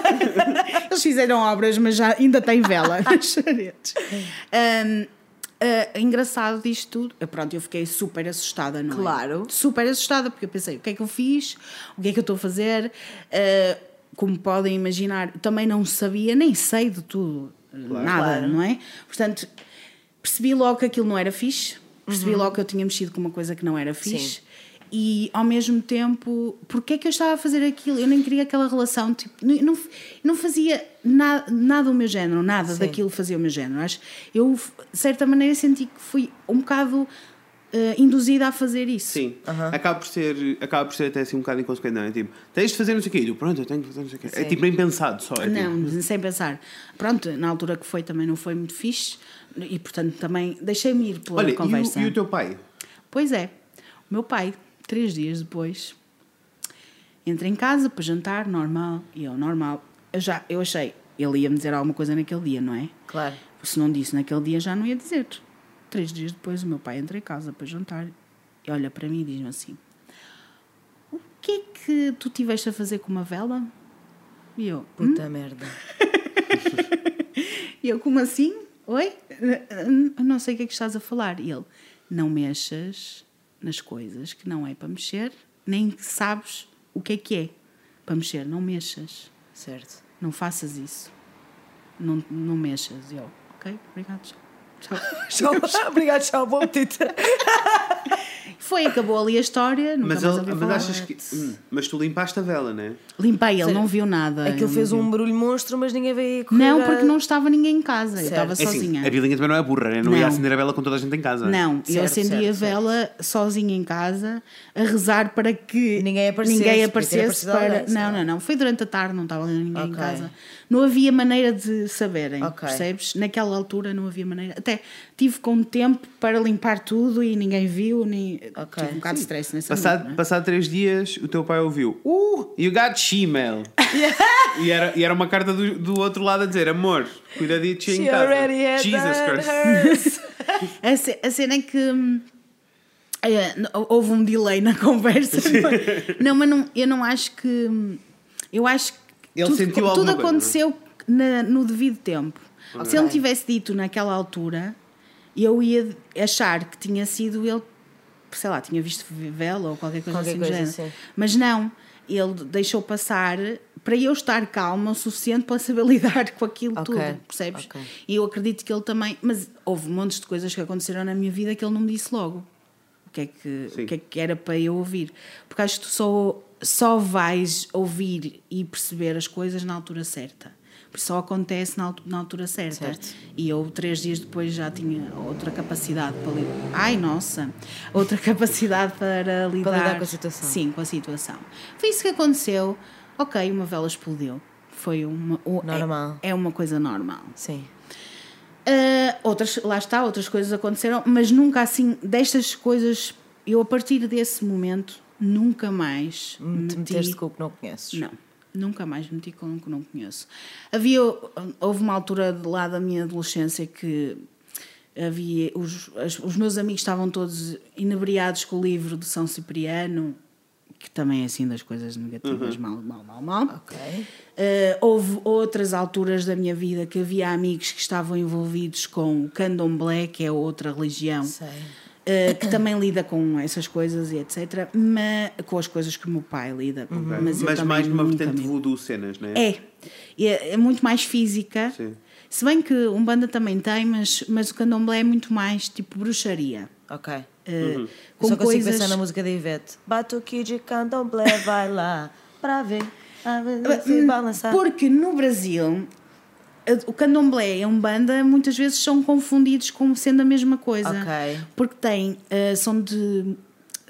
Speaker 1: Eles fizeram obras, mas já ainda tem vela nas paredes. Um, uh, engraçado disto tudo. Eu, Pronto, eu fiquei super assustada, não é?
Speaker 2: Claro.
Speaker 1: Super assustada, porque eu pensei: o que é que eu fiz? O que é que eu estou a fazer? Uh, como podem imaginar, também não sabia, nem sei de tudo, nada,
Speaker 2: Claro.
Speaker 1: não é? Portanto, percebi logo que aquilo não era fixe, percebi logo que eu tinha mexido com uma coisa que não era fixe.
Speaker 2: Sim.
Speaker 1: E ao mesmo tempo, porque é que eu estava a fazer aquilo? Eu nem queria aquela relação, tipo, não, não, fazia nada, nada o meu género, nada
Speaker 2: Sim.
Speaker 1: daquilo fazia o meu género. Acho, eu, de certa maneira, senti que fui um bocado eh, induzida a fazer isso.
Speaker 3: Sim, acaba, por ser, acaba por ser até assim um bocado inconsequente, não é? Tipo, tens de fazer não sei o quê, e tu, pronto, eu tenho que fazer não sei o quê. É
Speaker 2: Sim.
Speaker 3: tipo bem pensado só. É
Speaker 1: Não,
Speaker 3: tipo,
Speaker 1: sem pensar. Pronto, na altura que foi também não foi muito fixe e, portanto, também deixei-me ir pela
Speaker 3: Olha, e
Speaker 1: conversa.
Speaker 3: o, e o teu pai?
Speaker 1: Pois é, o meu pai, três dias depois, entra em casa para jantar, normal, e eu, normal. Eu, já, eu achei, ele ia me dizer alguma coisa naquele dia, não é?
Speaker 2: Claro.
Speaker 1: Se não disse naquele dia, já não ia dizer. Três dias depois, o meu pai entra em casa para jantar e olha para mim e diz-me assim: O que é que tu tiveste a fazer com uma vela? E eu, "Hum?"
Speaker 2: Puta merda.
Speaker 1: E eu, como assim? Oi? Não sei o que é que estás a falar. E ele, não mexas nas coisas que não é para mexer, nem sabes o que é que é para mexer. Não mexas.
Speaker 2: Certo.
Speaker 1: Não faças isso. Não, não mexas. Eu, ok, obrigado. Tchau. Tchau.
Speaker 2: Tchau. Obrigado, tchau. Bom apetite.
Speaker 1: Foi, acabou ali a história. Nunca
Speaker 3: Mas,
Speaker 1: mais
Speaker 3: ele, mas achas que. Hum, mas tu limpaste a vela, não é?
Speaker 1: Limpei, ele
Speaker 2: Sério?
Speaker 1: não viu nada.
Speaker 2: Aquilo
Speaker 1: ele
Speaker 2: fez um barulho monstro, mas ninguém veio correr
Speaker 1: Não, porque não estava ninguém em casa. Eu
Speaker 2: Certo.
Speaker 1: estava
Speaker 3: É assim,
Speaker 1: sozinha.
Speaker 3: a Bilinha também não é burra, né? Não, ia
Speaker 1: Não.
Speaker 3: acender a vela com toda a gente em casa.
Speaker 1: Não, eu
Speaker 2: Certo,
Speaker 1: acendi
Speaker 2: certo,
Speaker 1: a vela sozinha em casa, a rezar para que
Speaker 2: Ninguém aparecesse,
Speaker 1: ninguém aparecesse para. não, não, não. Foi durante a tarde, não estava ninguém em
Speaker 2: Ok.
Speaker 1: casa. Não havia maneira de saberem,
Speaker 2: Ok.
Speaker 1: percebes? Naquela altura não havia maneira. Até tive com tempo para limpar tudo e ninguém viu, nem.
Speaker 2: Ok.
Speaker 1: Tive um bocado de stress nessa
Speaker 3: Passado,
Speaker 1: noite, é?
Speaker 3: passado três dias, o teu pai ouviu: Uh, you got Gmail. e, era, e era uma carta do, do outro lado a dizer: Amor, cuida de ti em casa.
Speaker 2: already had
Speaker 3: Jesus Christ.
Speaker 1: A ce- A cena é que. hum, é, houve um delay na conversa. não, mas não, eu não acho que. hum, Eu acho que.
Speaker 3: Ele
Speaker 1: tudo,
Speaker 3: sentiu
Speaker 1: tudo
Speaker 3: coisa,
Speaker 1: aconteceu na- no devido tempo. Se ele tivesse dito naquela altura, eu ia achar que tinha sido ele, sei lá, tinha visto vela ou qualquer coisa
Speaker 2: Qualquer
Speaker 1: assim do
Speaker 2: coisa
Speaker 1: género.
Speaker 2: assim.
Speaker 1: Mas não, ele deixou passar para eu estar calma o suficiente para saber lidar com aquilo
Speaker 2: Ok,
Speaker 1: tudo, percebes?
Speaker 2: ok.
Speaker 1: E eu acredito que ele também. Mas houve montes de coisas que aconteceram na minha vida que ele não me disse logo. O que é que,
Speaker 3: Sim.
Speaker 1: o que, é que era para eu ouvir? Porque acho que tu só, só vais ouvir e perceber as coisas na altura certa. Porque só acontece na, na altura certa.
Speaker 2: Certo.
Speaker 1: E eu, três dias depois, já tinha outra capacidade para lidar. Ai, nossa! Outra capacidade para lidar,
Speaker 2: lidar com a situação.
Speaker 1: Sim, com a situação. Foi isso que aconteceu. Ok, uma vela explodiu. Foi uma. é-
Speaker 2: Normal.
Speaker 1: É, uma coisa normal.
Speaker 2: Sim.
Speaker 1: Uh, outras, lá está, outras coisas aconteceram, mas nunca assim, destas coisas, eu a partir desse momento, nunca mais
Speaker 2: Te
Speaker 1: meti-
Speaker 2: meteste com o que não conheces.
Speaker 1: Não, nunca mais meti com o que não conheço. Havia, houve uma altura de lá da minha adolescência que havia, os, as- os meus amigos estavam todos inebriados com o livro de São Cipriano, que também é assim das coisas negativas, mal, mal, mal, mal.
Speaker 2: Ok.
Speaker 1: Uh, houve outras alturas da minha vida que havia amigos que estavam envolvidos com o candomblé, que é outra religião,
Speaker 2: Sei.
Speaker 1: Uh, que também lida com essas coisas e etc. Mas, com as coisas que o meu pai lida. Mas, eu
Speaker 3: Mas
Speaker 1: também
Speaker 3: mais numa vertente voodoo cenas, não é?
Speaker 1: É. É, é muito mais física.
Speaker 3: Sim.
Speaker 1: Se bem que um banda também tem, mas, mas o candomblé é muito mais tipo bruxaria.
Speaker 2: Ok.
Speaker 1: Uh,
Speaker 2: Eu
Speaker 1: Com
Speaker 2: só consigo
Speaker 1: coisas.
Speaker 2: pensar na música da Ivete. Batuque de candomblé, vai lá pra ver. Balançar.
Speaker 1: Porque no Brasil o candomblé e a umbanda muitas vezes são confundidos como sendo a mesma coisa.
Speaker 2: Ok.
Speaker 1: Porque tem, eh, são de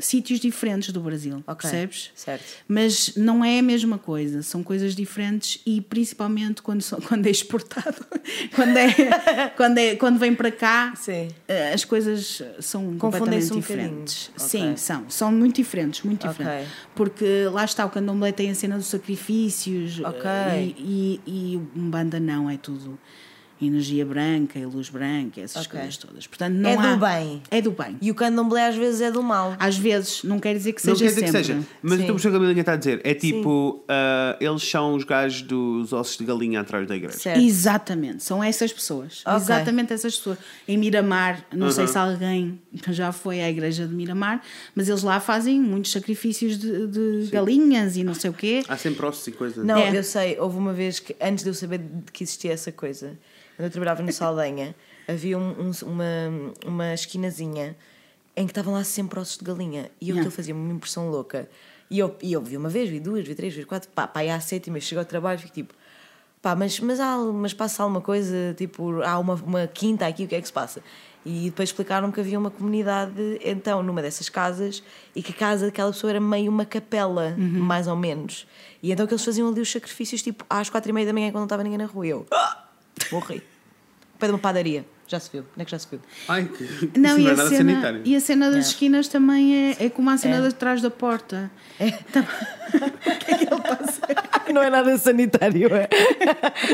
Speaker 1: sítios diferentes do Brasil,
Speaker 2: Ok.
Speaker 1: percebes?
Speaker 2: Certo.
Speaker 1: Mas não é a mesma coisa, são coisas diferentes e principalmente quando, são- quando é exportado, quando, é, quando, é, quando vem para cá,
Speaker 2: Sim.
Speaker 1: eh, as coisas são completamente
Speaker 2: um
Speaker 1: diferentes.
Speaker 2: bocadinho.
Speaker 1: Sim, são, são muito diferentes, muito diferentes. Porque lá está, o candomblé tem a cena dos sacrifícios eh, e, e, e o Umbanda não, é tudo energia branca e luz branca, essas
Speaker 2: Ok.
Speaker 1: coisas todas. Portanto, não
Speaker 2: É do
Speaker 1: há-
Speaker 2: bem.
Speaker 1: É do bem.
Speaker 2: E o candomblé às vezes é do mal.
Speaker 1: Às vezes, não quer dizer que
Speaker 3: Não
Speaker 1: seja
Speaker 3: quer dizer que
Speaker 1: sempre.
Speaker 3: seja. Mas
Speaker 2: Sim.
Speaker 3: eu estou a perceber o que a Galinha está a dizer. É tipo, ah, eles são os gajos dos ossos de galinha atrás da igreja.
Speaker 2: Certo.
Speaker 1: Exatamente, são essas pessoas.
Speaker 2: Ok.
Speaker 1: Exatamente essas pessoas. Em Miramar, não sei se alguém já foi à igreja de Miramar, mas eles lá fazem muitos sacrifícios de, de galinhas e não sei o quê.
Speaker 3: Há sempre ossos e coisas.
Speaker 2: Não,
Speaker 1: É.
Speaker 2: eu sei, houve uma vez que, antes de eu saber de que existia essa coisa, quando eu trabalhava no Saldanha, havia um- um- uma, uma esquinazinha em que estavam lá sempre ossos de galinha e eu
Speaker 1: Yeah.
Speaker 2: fazia-me uma impressão louca. E eu, e eu vi uma vez, vi duas, vi três, vi quatro, pá, pá, e à sétima, chego ao trabalho e fico tipo, pá, mas, mas, há, mas passa alguma coisa, tipo, há uma, uma quinta aqui, o que é que se passa? E depois explicaram que havia uma comunidade, então, numa dessas casas, e que a casa daquela pessoa era meio uma capela, mais ou menos. E então que eles faziam ali os sacrifícios, tipo, às quatro e meia da manhã, quando não estava ninguém na rua. Eu, "Ah!" Morri. Ao pé de uma padaria. Já se viu? Onde é que já se viu?
Speaker 3: Ai, que...
Speaker 1: Não,
Speaker 3: isso
Speaker 1: e,
Speaker 3: não é
Speaker 1: a
Speaker 3: nada
Speaker 1: cena,
Speaker 3: sanitário.
Speaker 1: e a cena das
Speaker 2: Yeah.
Speaker 1: esquinas também é, é como a cena
Speaker 2: É.
Speaker 1: de trás da porta.
Speaker 2: Não é nada sanitário, é?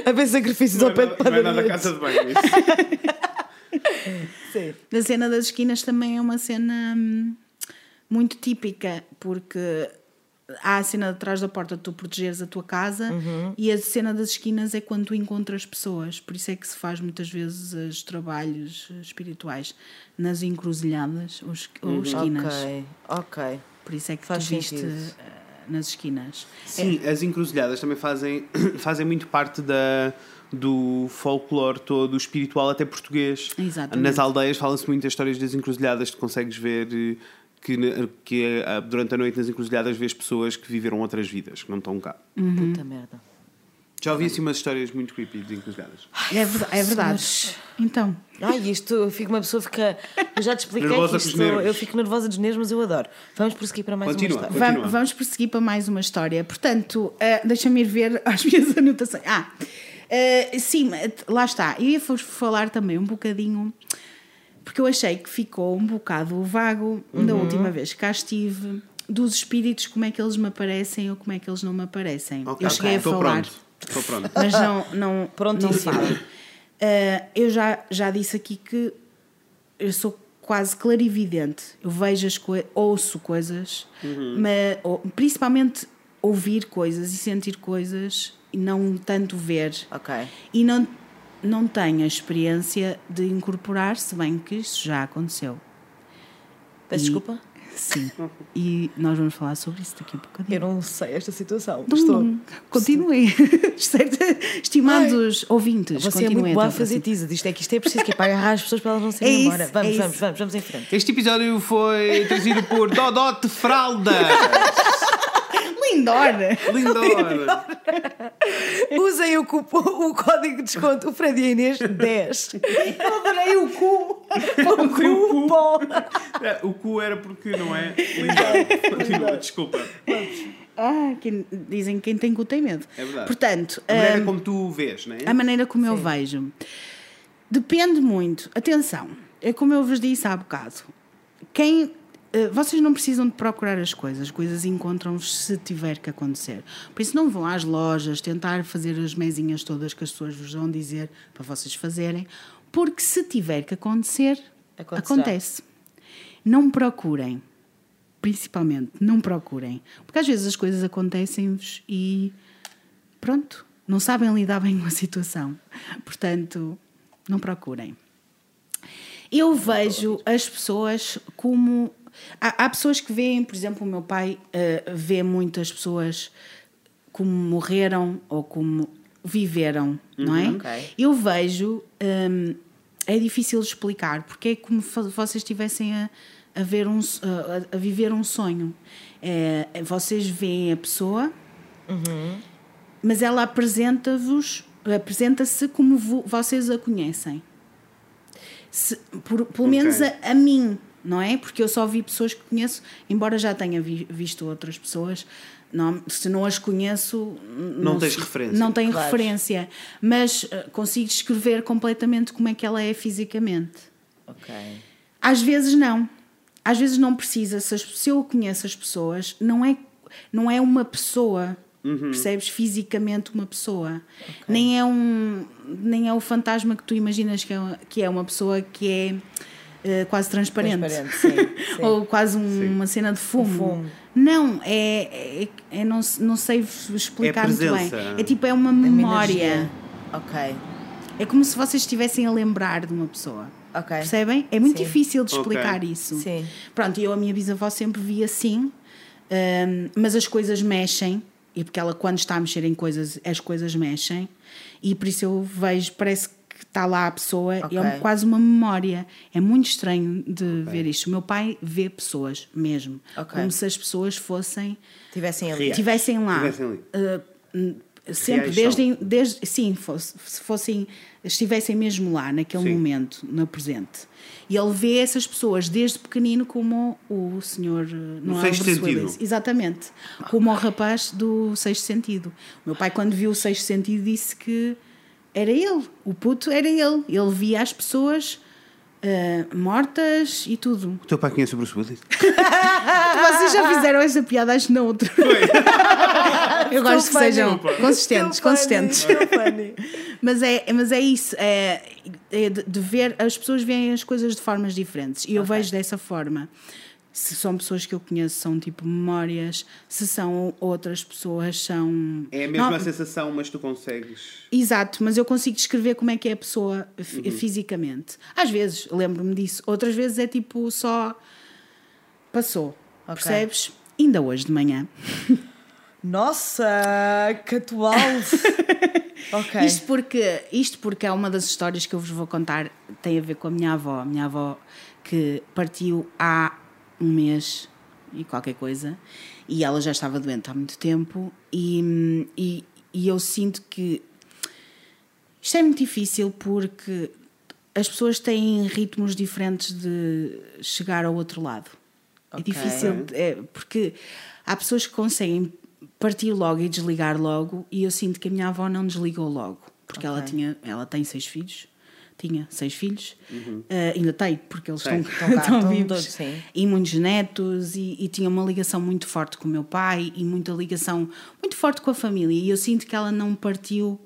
Speaker 2: A ver sacrifícios
Speaker 3: Não
Speaker 2: ao
Speaker 3: é
Speaker 2: pé de
Speaker 3: nada- não é
Speaker 2: padaria.
Speaker 3: nada casa de banho. isso.
Speaker 2: Sim.
Speaker 1: A cena das esquinas também é uma cena hum, muito típica, porque há a cena de trás da porta de tu protegeres a tua casa
Speaker 2: Uhum.
Speaker 1: e a cena das esquinas é quando tu encontras pessoas. Por isso é que se faz muitas vezes os trabalhos espirituais nas encruzilhadas ou, ou esquinas.
Speaker 2: Ok, ok.
Speaker 1: Por isso é que
Speaker 2: Faz
Speaker 1: tu viste
Speaker 2: sentido.
Speaker 1: eh, nas esquinas.
Speaker 3: Sim, as encruzilhadas também fazem, fazem muito parte da, do folclore todo espiritual, até português.
Speaker 1: Exatamente.
Speaker 3: Nas aldeias fala-se muito das histórias das encruzilhadas, tu consegues ver eh, que, que eh, durante a noite nas encruzilhadas vês pessoas que viveram outras vidas, que não estão cá.
Speaker 1: Uhum.
Speaker 2: Puta merda.
Speaker 3: Já ouvi assim umas histórias muito creepy de encruzilhadas.
Speaker 1: É, verda- é verdade. Então,
Speaker 2: Ai, isto, eu fico uma pessoa fica. Eu já te expliquei
Speaker 3: Nervosa
Speaker 2: que isto. Eu fico nervosa dos nervos, mas eu adoro. Vamos prosseguir para mais
Speaker 3: Continua.
Speaker 2: uma história.
Speaker 3: Continua.
Speaker 1: Vam- vamos prosseguir para mais uma história. Portanto, eh, deixa-me ir ver as minhas anotações. Ah, eh, sim, lá está. Eu ia falar também um bocadinho, porque eu achei que ficou um bocado vago
Speaker 3: Uhum.
Speaker 1: da última vez que cá estive, dos espíritos, como é que eles me aparecem ou como é que eles não me aparecem.
Speaker 3: Ok,
Speaker 1: eu cheguei a
Speaker 3: Estou
Speaker 1: falar.
Speaker 3: pronto. Estou pronto.
Speaker 1: Mas não, não, não
Speaker 2: Prontíssimo.
Speaker 1: falo. Eh, eu já, já disse aqui que eu sou quase clarividente. Eu vejo as coisas, ouço coisas, mas, ou- principalmente ouvir coisas e sentir coisas e não tanto ver.
Speaker 2: Ok.
Speaker 1: E não não tem a experiência de incorporar, se bem que isso já aconteceu.
Speaker 2: Peço
Speaker 1: E-
Speaker 2: desculpa.
Speaker 1: Sim. E nós vamos falar sobre isso daqui a bocadinho.
Speaker 2: Eu não sei esta situação.
Speaker 1: Não,
Speaker 2: Estou.
Speaker 1: Continuem. Estimados ouvintes,
Speaker 2: Você é
Speaker 1: continuem
Speaker 2: muito boa a fazer teaser. Isto é que isto é preciso que é para agarrar as pessoas para elas não se irem
Speaker 1: É isso,
Speaker 2: embora. Vamos,
Speaker 1: é
Speaker 2: vamos,
Speaker 1: isso.
Speaker 2: vamos, vamos em frente.
Speaker 3: Este episódio foi trazido por Dodote Fralda.
Speaker 1: Lindora!
Speaker 3: Lindor.
Speaker 2: Usem o, cupo- o código de desconto, o Fred e a Inês 10.
Speaker 1: Eu adorei o cu!
Speaker 2: O cupom.
Speaker 3: É, O cu era porque não é Lindor. Continua, desculpa.
Speaker 1: Ah, quem- dizem que quem tem cu tem medo.
Speaker 3: É verdade.
Speaker 1: Portanto,
Speaker 3: A maneira
Speaker 1: hum,
Speaker 3: como tu vês, não é?
Speaker 1: a maneira como eu vejo. Depende muito. Atenção, é como eu vos disse há bocado. Quem. Eh, Vocês não precisam de procurar as coisas, as coisas encontram-vos se tiver que acontecer. Por isso, não vão às lojas tentar fazer as mesinhas todas que as pessoas vos vão dizer para vocês fazerem, porque se tiver que acontecer,
Speaker 2: Acontecerá.
Speaker 1: acontece. Não procurem, principalmente, não procurem, porque às vezes as coisas acontecem-vos e pronto, não sabem lidar bem com a situação. Portanto, não procurem. Eu vejo as pessoas como. Há, há pessoas que veem, por exemplo, o meu pai eh, vê muitas pessoas como morreram ou como viveram, não é?
Speaker 2: ok.
Speaker 1: Eu vejo. hum, é difícil explicar, porque é como se vocês estivessem a, a, ver um, a, a viver um sonho. É, vocês veem a pessoa, mas ela apresenta-vos, apresenta-se como vo- vocês a conhecem. Se- por- pelo
Speaker 3: Ok.
Speaker 1: menos a, a mim, não é? Porque eu só vi pessoas que conheço, embora já tenha vi- visto outras pessoas, não, se não as conheço. n-
Speaker 3: Não tens
Speaker 1: se-
Speaker 3: referência.
Speaker 1: Não tenho
Speaker 2: Claro.
Speaker 1: referência, mas eh, consigo descrever completamente como é que ela é fisicamente.
Speaker 2: Ok.
Speaker 1: Às vezes não. Às vezes não precisa. Se, as- se eu conheço as pessoas, não é, não é uma pessoa. Percebes? Fisicamente uma pessoa. Nem, é um, nem é o fantasma que tu imaginas que é, uma- que é uma pessoa que é eh, quase transparente.
Speaker 2: Transparente, sim, sim.
Speaker 1: Ou quase um- uma cena de fumo.
Speaker 2: Um fumo.
Speaker 1: Não, é, é, é não, não sei explicar
Speaker 3: É
Speaker 1: muito bem.
Speaker 3: presença.
Speaker 1: É tipo, é uma
Speaker 2: É
Speaker 1: memória.
Speaker 2: Ok.
Speaker 1: É como se vocês estivessem a lembrar de uma pessoa.
Speaker 2: Ok.
Speaker 1: Percebem? É muito
Speaker 2: Sim.
Speaker 1: difícil de explicar isso.
Speaker 2: Sim.
Speaker 1: Pronto, e eu a minha bisavó sempre vi assim, hum, mas as coisas mexem, e porque ela quando está a mexer em coisas, as coisas mexem, e por isso eu vejo, parece que está lá a pessoa, é um- quase uma memória. É muito estranho de ver isto. O meu pai vê pessoas mesmo,
Speaker 2: Ok.
Speaker 1: como se as pessoas fossem
Speaker 2: Tivessem ali.
Speaker 3: Reais.
Speaker 1: tivessem lá.
Speaker 3: Tivessem ali.
Speaker 1: Uh, sempre, desde, desde. Sim, fosse, se fossem. estivessem mesmo lá, naquele
Speaker 3: Sim.
Speaker 1: momento, no presente. E ele vê essas pessoas desde pequenino como o senhor. uh, Não é
Speaker 3: Sexto
Speaker 1: Bruce
Speaker 3: Sentido.
Speaker 1: Willis. Exatamente. Como o rapaz do Sexto Sentido. O meu pai, quando viu o Sexto Sentido, disse que era ele. O puto era ele. Ele via as pessoas. uh, mortas e tudo.
Speaker 3: O teu pai conhece o Bruce Willis?
Speaker 1: Vocês já fizeram essa piada, acho que não outro. Eu gosto que
Speaker 2: funny.
Speaker 1: sejam consistentes, consistentes. Mas é, mas é isso, é, é de, de ver, as pessoas veem as coisas de formas diferentes e eu vejo dessa forma. Se são pessoas que eu conheço, são tipo memórias, se são outras pessoas, são.
Speaker 3: É a mesma
Speaker 1: Não,
Speaker 3: sensação, mas tu consegues.
Speaker 1: Exato, mas eu consigo descrever como é que é a pessoa fi- fisicamente. Às vezes lembro-me disso, outras vezes é tipo só passou.
Speaker 2: Ok.
Speaker 1: Percebes? Ainda hoje de manhã.
Speaker 2: Nossa, que atual. ok.
Speaker 1: Isto porque, isto porque é uma das histórias que eu vos vou contar tem a ver com a minha avó. A minha avó que partiu há um mês e qualquer coisa e ela já estava doente há muito tempo e, e, e eu sinto que isto é muito difícil porque as pessoas têm ritmos diferentes de chegar ao outro lado. É
Speaker 2: Ok.
Speaker 1: difícil, é, porque há pessoas que conseguem partir logo e desligar logo, e eu sinto que a minha avó não desligou logo, porque ela,
Speaker 2: Ok.
Speaker 1: tinha, ela tem seis filhos, tinha seis filhos, eh, ainda tem, porque eles estão,
Speaker 2: Estão
Speaker 1: estão vivos,
Speaker 2: todos, sim.
Speaker 1: e muitos netos, e, e tinha uma ligação muito forte com o meu pai, e muita ligação muito forte com a família, e eu sinto que ela não partiu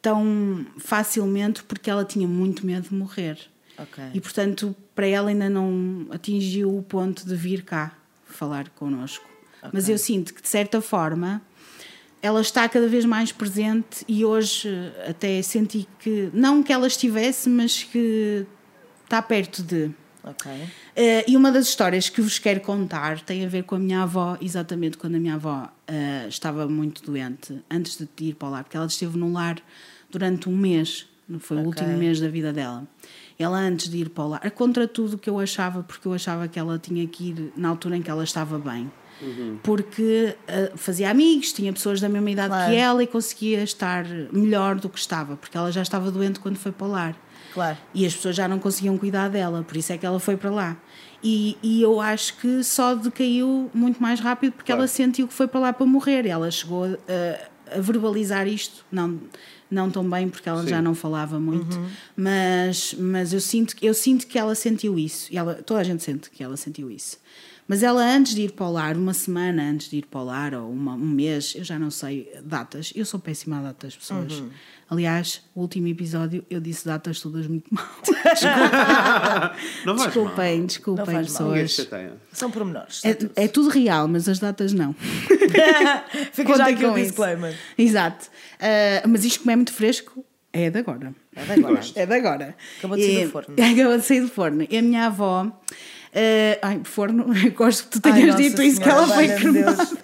Speaker 1: tão facilmente porque ela tinha muito medo de morrer.
Speaker 2: Ok.
Speaker 1: E portanto, para ela ainda não atingiu o ponto de vir cá falar connosco. Mas eu sinto que de certa forma ela está cada vez mais presente e hoje até senti que, não que ela estivesse, mas que está perto de.
Speaker 2: Ok.
Speaker 1: Eh, e uma das histórias que vos quero contar tem a ver com a minha avó, exatamente quando a minha avó eh, estava muito doente, antes de ir para o lar, porque ela esteve no lar durante um mês, foi o
Speaker 2: Ok.
Speaker 1: último mês da vida dela. Ela, antes de ir para o lar, contra tudo o que eu achava, porque eu achava que ela tinha que ir na altura em que ela estava bem. Porque eh, fazia amigos, tinha pessoas da mesma idade
Speaker 2: Claro.
Speaker 1: que ela e conseguia estar melhor do que estava, porque ela já estava doente quando foi para o lar.
Speaker 2: Claro.
Speaker 1: E as pessoas já não conseguiam cuidar dela, por isso é que ela foi para lá. E, e eu acho que só decaiu muito mais rápido porque
Speaker 3: Claro.
Speaker 1: ela sentiu que foi para lá para morrer. Ela chegou a, a verbalizar isto, não, não tão bem porque ela
Speaker 3: Sim.
Speaker 1: já não falava muito, mas, mas eu, sinto, eu sinto que ela sentiu isso. E ela, toda a gente sente que ela sentiu isso. Mas ela, antes de ir para o lar, uma semana antes de ir para o lar, ou uma- um mês, eu já não sei datas, eu sou péssima a datas, pessoas. Aliás, o último episódio eu disse datas todas muito mal.
Speaker 3: Não vais
Speaker 1: Desculpem,
Speaker 2: Não
Speaker 1: desculpem,
Speaker 2: faz mal.
Speaker 3: Ninguém se
Speaker 1: pessoas.
Speaker 3: chateia.
Speaker 2: São pormenores.
Speaker 1: É, é tudo real, mas as datas não.
Speaker 2: Fica já
Speaker 1: Contem
Speaker 2: aqui o
Speaker 1: com isso.
Speaker 2: disclaimer.
Speaker 1: Exato. Ah, mas isto, como é muito fresco, é de agora.
Speaker 2: É de agora.
Speaker 1: É de agora.
Speaker 2: Acabou de sair do forno.
Speaker 1: Acabou de sair do forno. E a minha avó. Ah, ai, forno, eu gosto que tu
Speaker 2: Ai,
Speaker 1: tenhas
Speaker 2: Nossa
Speaker 1: dito isso, que ela foi cremada.
Speaker 2: Deus.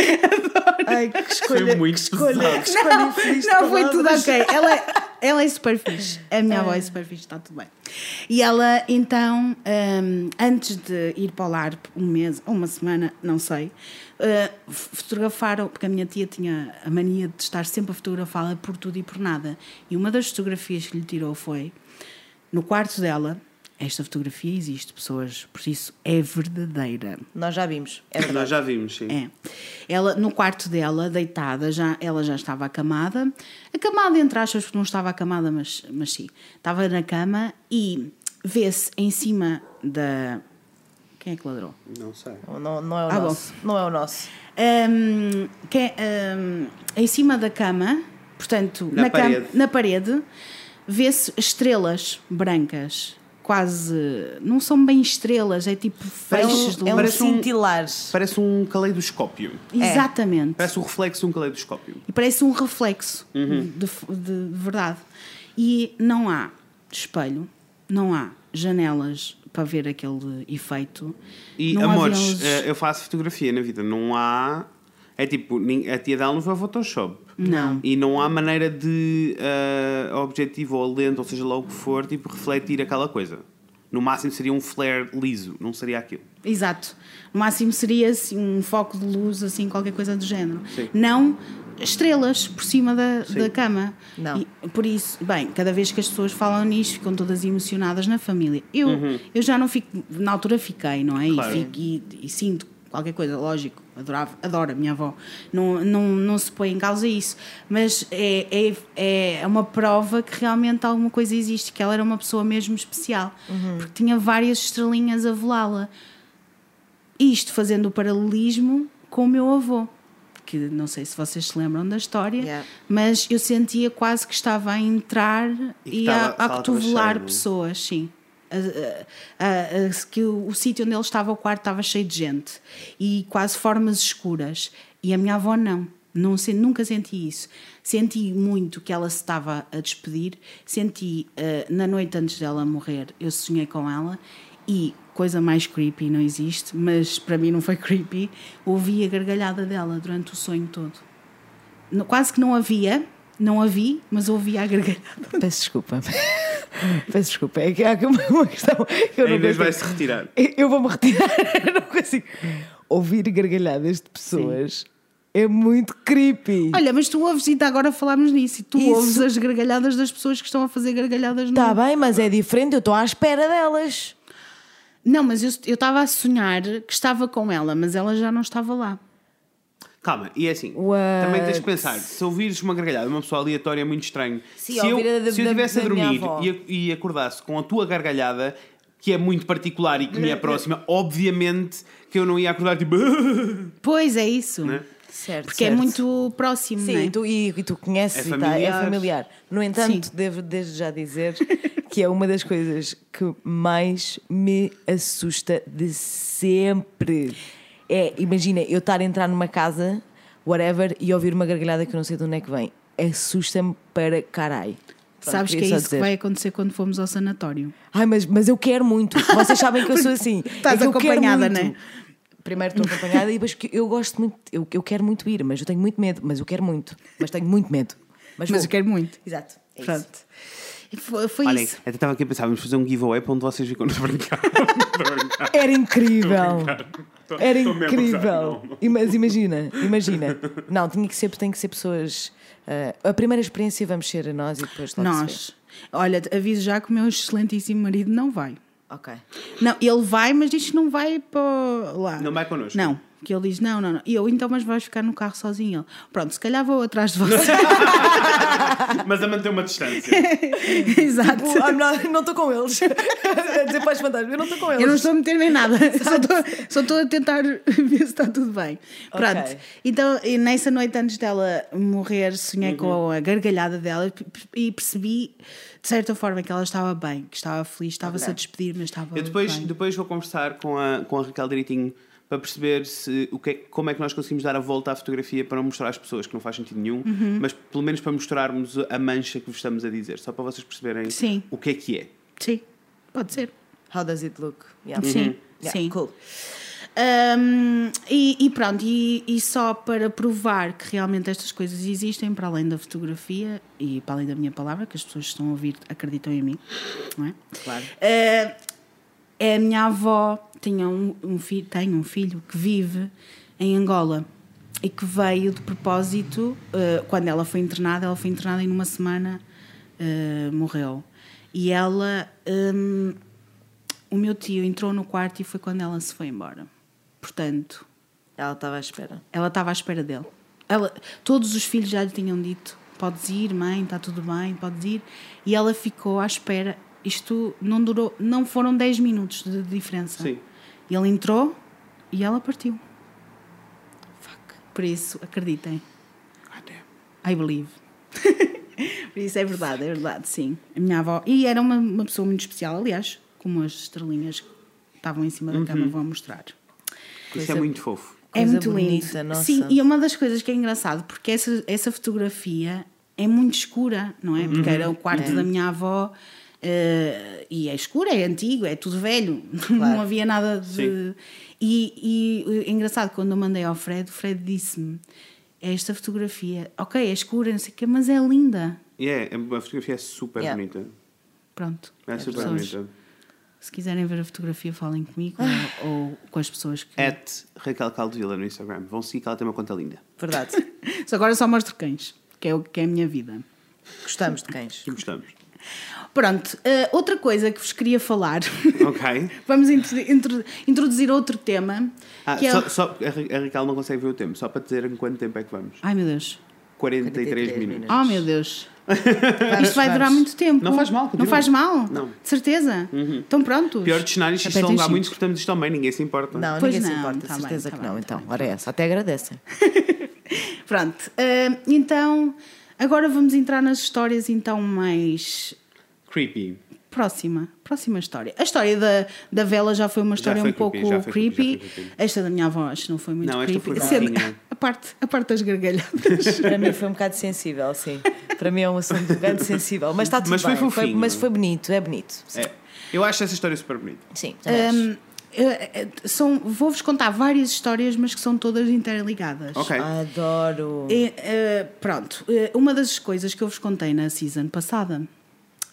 Speaker 2: Ai, que escolha.
Speaker 3: Foi muito
Speaker 2: que escolha, que escolha de
Speaker 1: Não, foi tudo ok. Ela, é- ela é super fixe. A minha avó é super fixe, está tudo bem. E ela, então, hum, antes de ir para o lar, um mês ou uma semana, não sei, uh, fotografaram, porque a minha tia tinha a mania de estar sempre a fotografá-la por tudo e por nada. E uma das fotografias que lhe tirou foi no quarto dela. Esta fotografia existe, pessoas, por isso é verdadeira.
Speaker 2: Nós já vimos. É.
Speaker 3: Nós já vimos, sim.
Speaker 1: É. Ela, no quarto dela, deitada, já, ela já estava acamada. Acamada, entre aspas, porque não estava acamada, mas, mas sim. Estava na cama e vê-se em cima da. Quem é que ladrou?
Speaker 3: Não sei.
Speaker 2: Não, não é o
Speaker 1: Ah, bom.
Speaker 2: nosso. Não é o nosso.
Speaker 1: Hum, que hum, em cima da cama, portanto,
Speaker 3: Na
Speaker 1: na, cama-
Speaker 3: parede.
Speaker 1: na parede, vê-se estrelas brancas. Quase. Não são bem estrelas, é tipo feixes de
Speaker 2: É um, é um
Speaker 1: luz.
Speaker 3: Parece um-
Speaker 2: cintilar.
Speaker 3: Parece um caleidoscópio.
Speaker 1: Exatamente.
Speaker 3: Parece o reflexo de um caleidoscópio.
Speaker 1: E parece um reflexo
Speaker 3: Uhum.
Speaker 1: de, de- de verdade. E não há espelho, não há janelas para ver aquele efeito.
Speaker 3: E,
Speaker 1: não
Speaker 3: amores, eh, eu faço fotografia na vida. Não há. É tipo, a tia dela não foi ao Photoshop.
Speaker 1: Não.
Speaker 3: E não há maneira de eh, objetivo ou lente, ou seja lá o que for, tipo, refletir aquela coisa. No máximo seria um flare liso, não seria aquilo.
Speaker 1: Exato. No máximo seria assim, um foco de luz, assim, qualquer coisa do género.
Speaker 3: Sim.
Speaker 1: Não estrelas por cima da, da cama.
Speaker 2: Não.
Speaker 1: E, por isso, bem, cada vez que as pessoas falam nisto, ficam todas emocionadas na família. Eu, eu já não fico, na altura fiquei, não é?
Speaker 3: Uhum. Claro.
Speaker 1: E, fico, e, e sinto qualquer coisa, lógico, adorava, adoro a minha avó. Não, não, não se põe em causa isso. Mas é, é, é uma prova que realmente alguma coisa existe, que ela era uma pessoa mesmo especial. Porque tinha várias estrelinhas a volá-la. Isto fazendo o paralelismo com o meu avô, que não sei se vocês se lembram da história,
Speaker 2: Yeah.
Speaker 1: mas eu sentia quase que estava a entrar
Speaker 3: E
Speaker 1: e, a,
Speaker 3: a
Speaker 1: cotovelar pessoas, sim. A- a- a- que o, o sítio onde ele estava, o quarto, estava cheio de gente e quase formas escuras. E a minha avó não. Não nunca senti isso. Senti muito que ela se estava a despedir. Senti eh, na noite antes dela morrer, eu sonhei com ela e coisa mais creepy não existe, mas para mim não foi creepy. Ouvi a gargalhada dela durante o sonho todo. No- Quase que não havia, não a vi, mas ouvi a gargalhada.
Speaker 2: Peço desculpa. Peço desculpa. É que há aqui uma, uma questão que eu
Speaker 3: A
Speaker 2: não
Speaker 3: Inês
Speaker 2: consigo-
Speaker 3: vai se retirar.
Speaker 2: Eu vou-me retirar. Eu não consigo. Ouvir gargalhadas de pessoas é muito creepy.
Speaker 1: Olha, mas tu ouves, e ainda agora falámos nisso, e tu
Speaker 2: Isso.
Speaker 1: ouves as gargalhadas das pessoas que estão a fazer gargalhadas no.
Speaker 2: Está bem, mas é diferente. Eu estou à espera delas.
Speaker 1: Não, mas eu estava a sonhar que estava com ela, mas ela já não estava lá.
Speaker 3: Calma, e é assim,
Speaker 2: What?
Speaker 3: também tens que pensar, se ouvires uma gargalhada de uma pessoa aleatória é muito estranho.
Speaker 2: Sim,
Speaker 3: se, eu,
Speaker 2: da-
Speaker 3: se eu estivesse a dormir e, e acordasse com a tua gargalhada, que é muito particular e que me é próxima, obviamente que eu não ia acordar tipo.
Speaker 1: Pois é isso.
Speaker 3: Né?
Speaker 2: Certo.
Speaker 1: Porque é
Speaker 2: certo.
Speaker 1: muito próximo,
Speaker 2: Sim,
Speaker 1: não é?
Speaker 2: e tu, e, e tu conheces
Speaker 3: É
Speaker 2: e tá, é
Speaker 3: familiar.
Speaker 2: familiar. No entanto,
Speaker 1: Sim.
Speaker 2: devo desde já dizer que é uma das coisas que mais me assusta de sempre. É, imagina, eu estar a entrar numa casa, whatever, e ouvir uma gargalhada que eu não sei de onde é que vem. Assusta-me para caralho. Pronto,
Speaker 1: Sabes que é isso que vai acontecer quando formos ao sanatório.
Speaker 2: Ai, mas, mas eu quero muito. Vocês sabem que eu sou assim.
Speaker 1: Estás
Speaker 2: é eu quero
Speaker 1: acompanhada,
Speaker 2: muito.
Speaker 1: né?
Speaker 2: Primeiro estou acompanhada e depois que eu gosto muito, eu, eu quero muito ir, mas eu tenho muito medo, mas eu quero muito, mas tenho muito medo. Mas,
Speaker 1: Mas eu quero muito.
Speaker 2: Exato. É isso.
Speaker 1: Pronto. E Foi, foi
Speaker 3: Olhem,
Speaker 1: isso.
Speaker 3: até estava aqui a pensar, vamos fazer um giveaway para onde vocês ficam nos brincar.
Speaker 2: Era incrível. Era incrível. Mas imagina, imagina. Não, tinha que ser, tem que ser pessoas. ah, a primeira experiência vamos ser nós e depois logo.
Speaker 1: Nós. Olha, aviso já que o meu excelentíssimo marido não vai.
Speaker 2: Ok.
Speaker 1: Não, ele vai, mas diz que não vai para lá.
Speaker 3: Não vai connosco?
Speaker 1: Não, que ele diz: não, não, não. E eu, então, mas vais ficar no carro sozinho. Ele, pronto, se calhar vou atrás de você.
Speaker 3: Mas a manter uma distância.
Speaker 1: Exato.
Speaker 2: Tipo, I'm not- não estou com eles. a dizer para os fantasmas, eu não estou com eles.
Speaker 1: Eu não estou a meter nem nada, só estou, só estou a tentar ver se está tudo bem. Pronto,
Speaker 2: Ok.
Speaker 1: então e nessa noite antes dela morrer, sonhei com a gargalhada dela e percebi de certa forma que ela estava bem, que estava feliz, estava-se a despedir, mas estava
Speaker 3: Eu depois,
Speaker 1: bem.
Speaker 3: depois vou conversar com a, com a Raquel direitinho para perceber se, o que é- como é que nós conseguimos dar a volta à fotografia para não mostrar às pessoas que não faz sentido nenhum,
Speaker 1: Uhum.
Speaker 3: mas pelo menos para mostrarmos a mancha que vos estamos a dizer, só para vocês perceberem
Speaker 1: Sim.
Speaker 3: o que é que é.
Speaker 1: Sim, pode ser.
Speaker 2: How does it look? Yeah.
Speaker 1: Sim,
Speaker 2: Yeah,
Speaker 1: sim.
Speaker 2: Cool.
Speaker 1: Hum, e, e pronto, e, e só para provar que realmente estas coisas existem, para além da fotografia e para além da minha palavra, que as pessoas que estão a ouvir acreditam em mim, não é?
Speaker 2: Claro.
Speaker 1: Eh, é a minha avó tinha um, um filho, tem um filho que vive em Angola e que veio de propósito, eh, quando ela foi internada, ela foi internada e numa semana eh, morreu. E ela, hum, o meu tio entrou no quarto e foi quando ela se foi embora. Portanto,
Speaker 2: Ela estava à espera.
Speaker 1: ela estava à espera dele. Ela, todos os filhos já lhe tinham dito: podes ir, mãe, está tudo bem, podes ir. E ela ficou à espera. Isto não durou, não foram 10 minutos de diferença.
Speaker 3: Sim.
Speaker 1: Ele entrou e ela partiu. Fuck. Por isso, acreditem. I believe. Por isso é verdade, é verdade, sim. A minha avó. E era uma, uma pessoa muito especial, aliás, como as estrelinhas que estavam em cima da cama vão mostrar.
Speaker 3: Isso
Speaker 2: Coisa-
Speaker 3: é muito fofo.
Speaker 1: É muito
Speaker 2: bonita,
Speaker 1: lindo.
Speaker 2: nossa.
Speaker 1: Sim, e uma das coisas que é engraçado, porque essa, essa fotografia é muito escura, não é? Porque era o quarto da minha avó eh, e é escuro, é antigo, é tudo velho, não havia nada de. E, e é engraçado, quando eu mandei ao Fred, o Fred disse-me: esta fotografia, ok, é escura, não sei o quê, mas é linda.
Speaker 3: E é, a fotografia é super
Speaker 2: Yeah.
Speaker 3: bonita.
Speaker 1: Pronto.
Speaker 3: É super
Speaker 1: pessoas,
Speaker 3: bonita.
Speaker 1: Se quiserem ver a fotografia, falem comigo ou, ou com as pessoas que.
Speaker 3: At Raquel Caldevila no Instagram. Vão seguir que ela tem uma conta linda.
Speaker 2: Verdade.
Speaker 1: Só agora só mostro cães, que é, o, que é a minha vida.
Speaker 2: Gostamos de cães.
Speaker 3: Gostamos.
Speaker 1: Pronto, eh, outra coisa que vos queria falar,
Speaker 3: Ok.
Speaker 1: vamos intro- intro- introduzir outro tema.
Speaker 3: Ah,
Speaker 1: que é
Speaker 3: só,
Speaker 1: o-
Speaker 3: só- a Ra- a Raquel não consegue ver o tempo, só para dizer em quanto tempo é que vamos.
Speaker 1: Ai meu Deus,
Speaker 3: 43,
Speaker 2: 43
Speaker 3: minutos.
Speaker 1: oh meu Deus, isto vai durar
Speaker 2: vamos.
Speaker 1: muito tempo.
Speaker 3: Não faz mal,
Speaker 1: Não
Speaker 3: continua.
Speaker 1: faz mal?
Speaker 3: Não.
Speaker 1: De certeza? Então pronto.
Speaker 3: Pior dos cenários, se isto
Speaker 1: Apertem
Speaker 3: alongar muito, cortamos isto meio, ninguém se importa.
Speaker 2: Não,
Speaker 1: Pois
Speaker 2: ninguém se
Speaker 1: não,
Speaker 2: importa,
Speaker 1: tá bem,
Speaker 2: certeza
Speaker 1: tá
Speaker 2: que
Speaker 1: bem,
Speaker 2: não.
Speaker 1: tá
Speaker 2: Então,
Speaker 1: bem.
Speaker 2: ora essa, até agradecem.
Speaker 1: Pronto, eh, então agora vamos entrar nas histórias então mais
Speaker 3: Creepy.
Speaker 1: próxima, próxima história. A história da, da vela já foi uma história
Speaker 3: foi
Speaker 1: um pouco
Speaker 3: creepy, foi creepy,
Speaker 1: creepy.
Speaker 3: foi.
Speaker 1: Esta da minha avó acho que não foi muito
Speaker 3: Não, esta
Speaker 1: creepy.
Speaker 3: foi
Speaker 1: Sendo- a, parte, a parte das gargalhadas.
Speaker 2: Para mim foi um bocado sensível, sim. Para mim é um assunto um bocado sensível. Mas está tudo
Speaker 3: Mas foi
Speaker 2: bem.
Speaker 3: fofinho.
Speaker 2: mas foi bonito, é bonito. Sim.
Speaker 3: É. Eu acho essa história super bonita.
Speaker 2: Sim, também acho.
Speaker 1: Hum, eh, eh, são, vou-vos contar várias histórias, mas que são todas interligadas.
Speaker 3: Ok.
Speaker 2: Adoro.
Speaker 1: E, eh, pronto, uma das coisas que eu vos contei na season passada,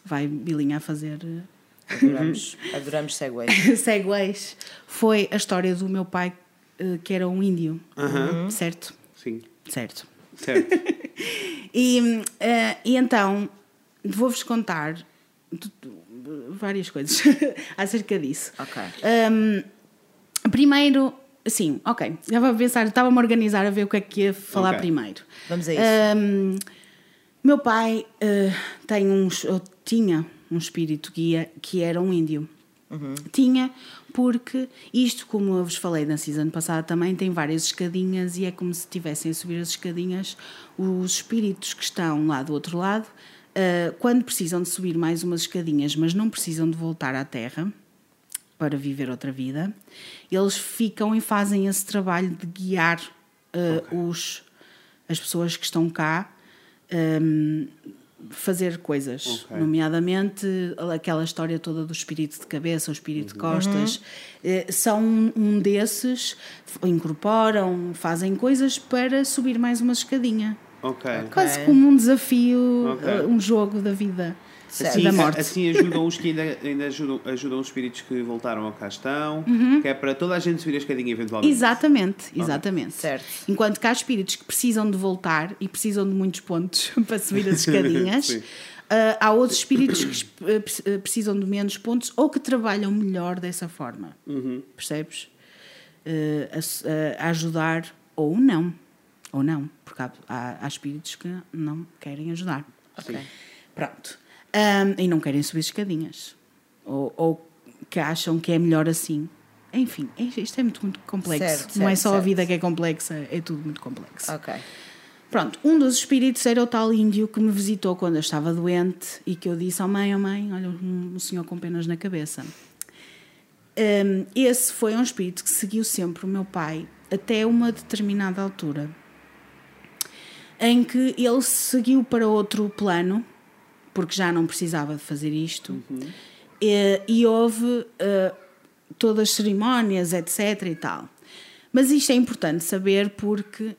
Speaker 1: vai Bilinha a fazer eh,
Speaker 2: Adoramos, adoramos segways.
Speaker 1: segues, foi a história do meu pai, eh, que era um índio, certo?
Speaker 3: Sim.
Speaker 1: Certo.
Speaker 3: Certo.
Speaker 1: E, eh, e então, vou-vos contar várias coisas acerca disso.
Speaker 2: Ok.
Speaker 1: Hum, primeiro, sim, ok. Já vou pensar, estava-me a organizar a ver o que é que ia falar
Speaker 3: Ok.
Speaker 1: primeiro.
Speaker 2: Vamos a isso.
Speaker 1: Hum, meu pai eh, tem um, ou tinha um espírito guia que era um índio. Tinha, porque isto, como eu vos falei na season passada, também tem várias escadinhas e é como se estivessem a subir as escadinhas os espíritos que estão lá do outro lado, eh, quando precisam de subir mais umas escadinhas, mas não precisam de voltar à Terra para viver outra vida, eles ficam e fazem esse trabalho de guiar eh, os, as pessoas que estão cá hum, fazer coisas,
Speaker 3: Ok.
Speaker 1: nomeadamente aquela história toda do espírito de cabeça, o espírito de costas. Eh, São um- desses, incorporam, fazem coisas para subir mais uma escadinha.
Speaker 3: Ok.
Speaker 1: Quase como um desafio, eh, um jogo da vida,
Speaker 3: Assim,
Speaker 1: da morte.
Speaker 3: assim ajudam os que ainda, ainda ajudam, ajudam os espíritos que voltaram ao cá estão, que é para toda a gente subir a escadinha eventualmente.
Speaker 1: Exatamente, exatamente.
Speaker 2: Certo.
Speaker 1: Enquanto que há espíritos que precisam de voltar e precisam de muitos pontos para subir as escadinhas, ah, há outros espíritos que pre- ah, precisam de menos pontos ou que trabalham melhor dessa forma. Percebes? Ah, a s- a, a ajudar ou não. Ou não, porque há, há- há espíritos que não querem ajudar.
Speaker 2: Ok.
Speaker 1: Pronto. Ahm, e não querem subir escadinhas. Ou, ou que acham que é melhor assim. Enfim, é- isto é muito, muito complexo.
Speaker 2: Certo,
Speaker 1: não é
Speaker 2: certo,
Speaker 1: só a
Speaker 2: certo.
Speaker 1: vida que é complexa, é tudo muito complexo.
Speaker 2: Ok.
Speaker 1: Pronto, um dos espíritos era o tal índio que me visitou quando eu estava doente e que eu disse: Oh mãe, oh mãe, olha um, um senhor com penas na cabeça. Ahm, esse foi um espírito que seguiu sempre o meu pai até uma determinada altura em que ele seguiu para outro plano, porque já não precisava de fazer isto, e, e houve eh, todas as cerimónias, etc. e tal. Mas isto é importante saber porque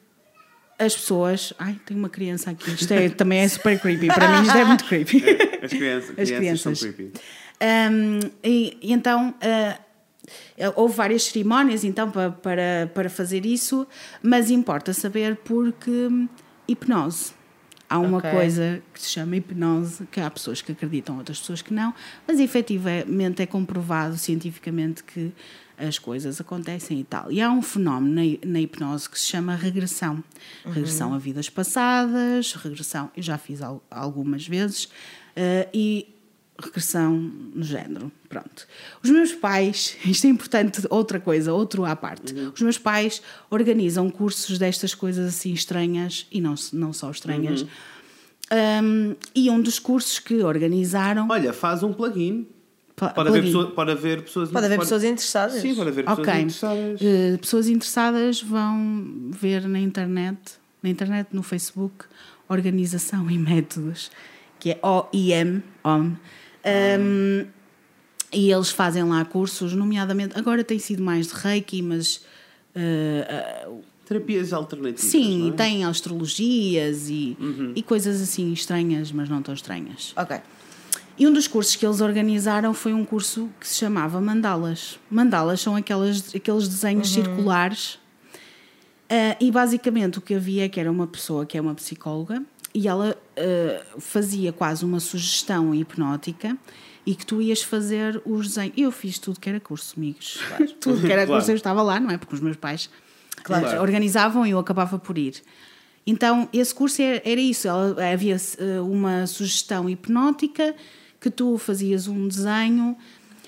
Speaker 1: as pessoas. Ai, tem uma criança aqui. Isto é, também é super creepy. Para mim, isto é muito creepy.
Speaker 3: As crianças,
Speaker 1: As
Speaker 3: crianças são creepy.
Speaker 1: Um, e, e então uh, houve várias cerimónias então para, para, para fazer isso, mas importa saber porque hum, hipnose. Há uma
Speaker 2: Ok.
Speaker 1: coisa que se chama hipnose, que há pessoas que acreditam, outras pessoas que não, mas efetivamente é comprovado cientificamente que as coisas acontecem e tal. E há um fenómeno na, hipnose que se chama regressão. Regressão a vidas passadas, regressão, eu já fiz al- algumas vezes, eh, e regressão no género. Pronto. Os meus pais, isto é importante, outra coisa, outro à parte. Os meus pais organizam cursos destas coisas assim estranhas, e não, não só estranhas. Um, e um dos cursos que organizaram.
Speaker 3: Olha, faz um plugin. Pode haver, pessoa- pode haver pessoas
Speaker 2: Pode haver pessoas interessadas.
Speaker 3: Sim, pode haver pessoas
Speaker 1: Ok.
Speaker 3: interessadas.
Speaker 1: Eh, pessoas interessadas vão ver na internet, na internet, no Facebook, Organização e Métodos, que é OIM, OM. Um, e eles fazem lá cursos, nomeadamente, agora tem sido mais de Reiki, mas eh,
Speaker 3: Terapias alternativas.
Speaker 1: sim,
Speaker 3: não é?
Speaker 1: tem astrologias e, e coisas assim estranhas, mas não tão estranhas.
Speaker 2: Ok.
Speaker 1: E um dos cursos que eles organizaram foi um curso que se chamava Mandalas. Mandalas são aquelas, aqueles desenhos circulares. Ah, e basicamente o que havia é que era uma pessoa que é uma psicóloga e ela ah, fazia quase uma sugestão hipnótica e que tu ias fazer os desenhos. Eu fiz tudo que era curso, amigos. tudo que era
Speaker 3: Claro.
Speaker 1: curso eu estava lá, não é? Porque os meus pais
Speaker 3: Claro.
Speaker 1: organizavam e eu acabava por ir. Então, esse curso era, era isso. Ela- havia eh, uma sugestão hipnótica que tu fazias um desenho.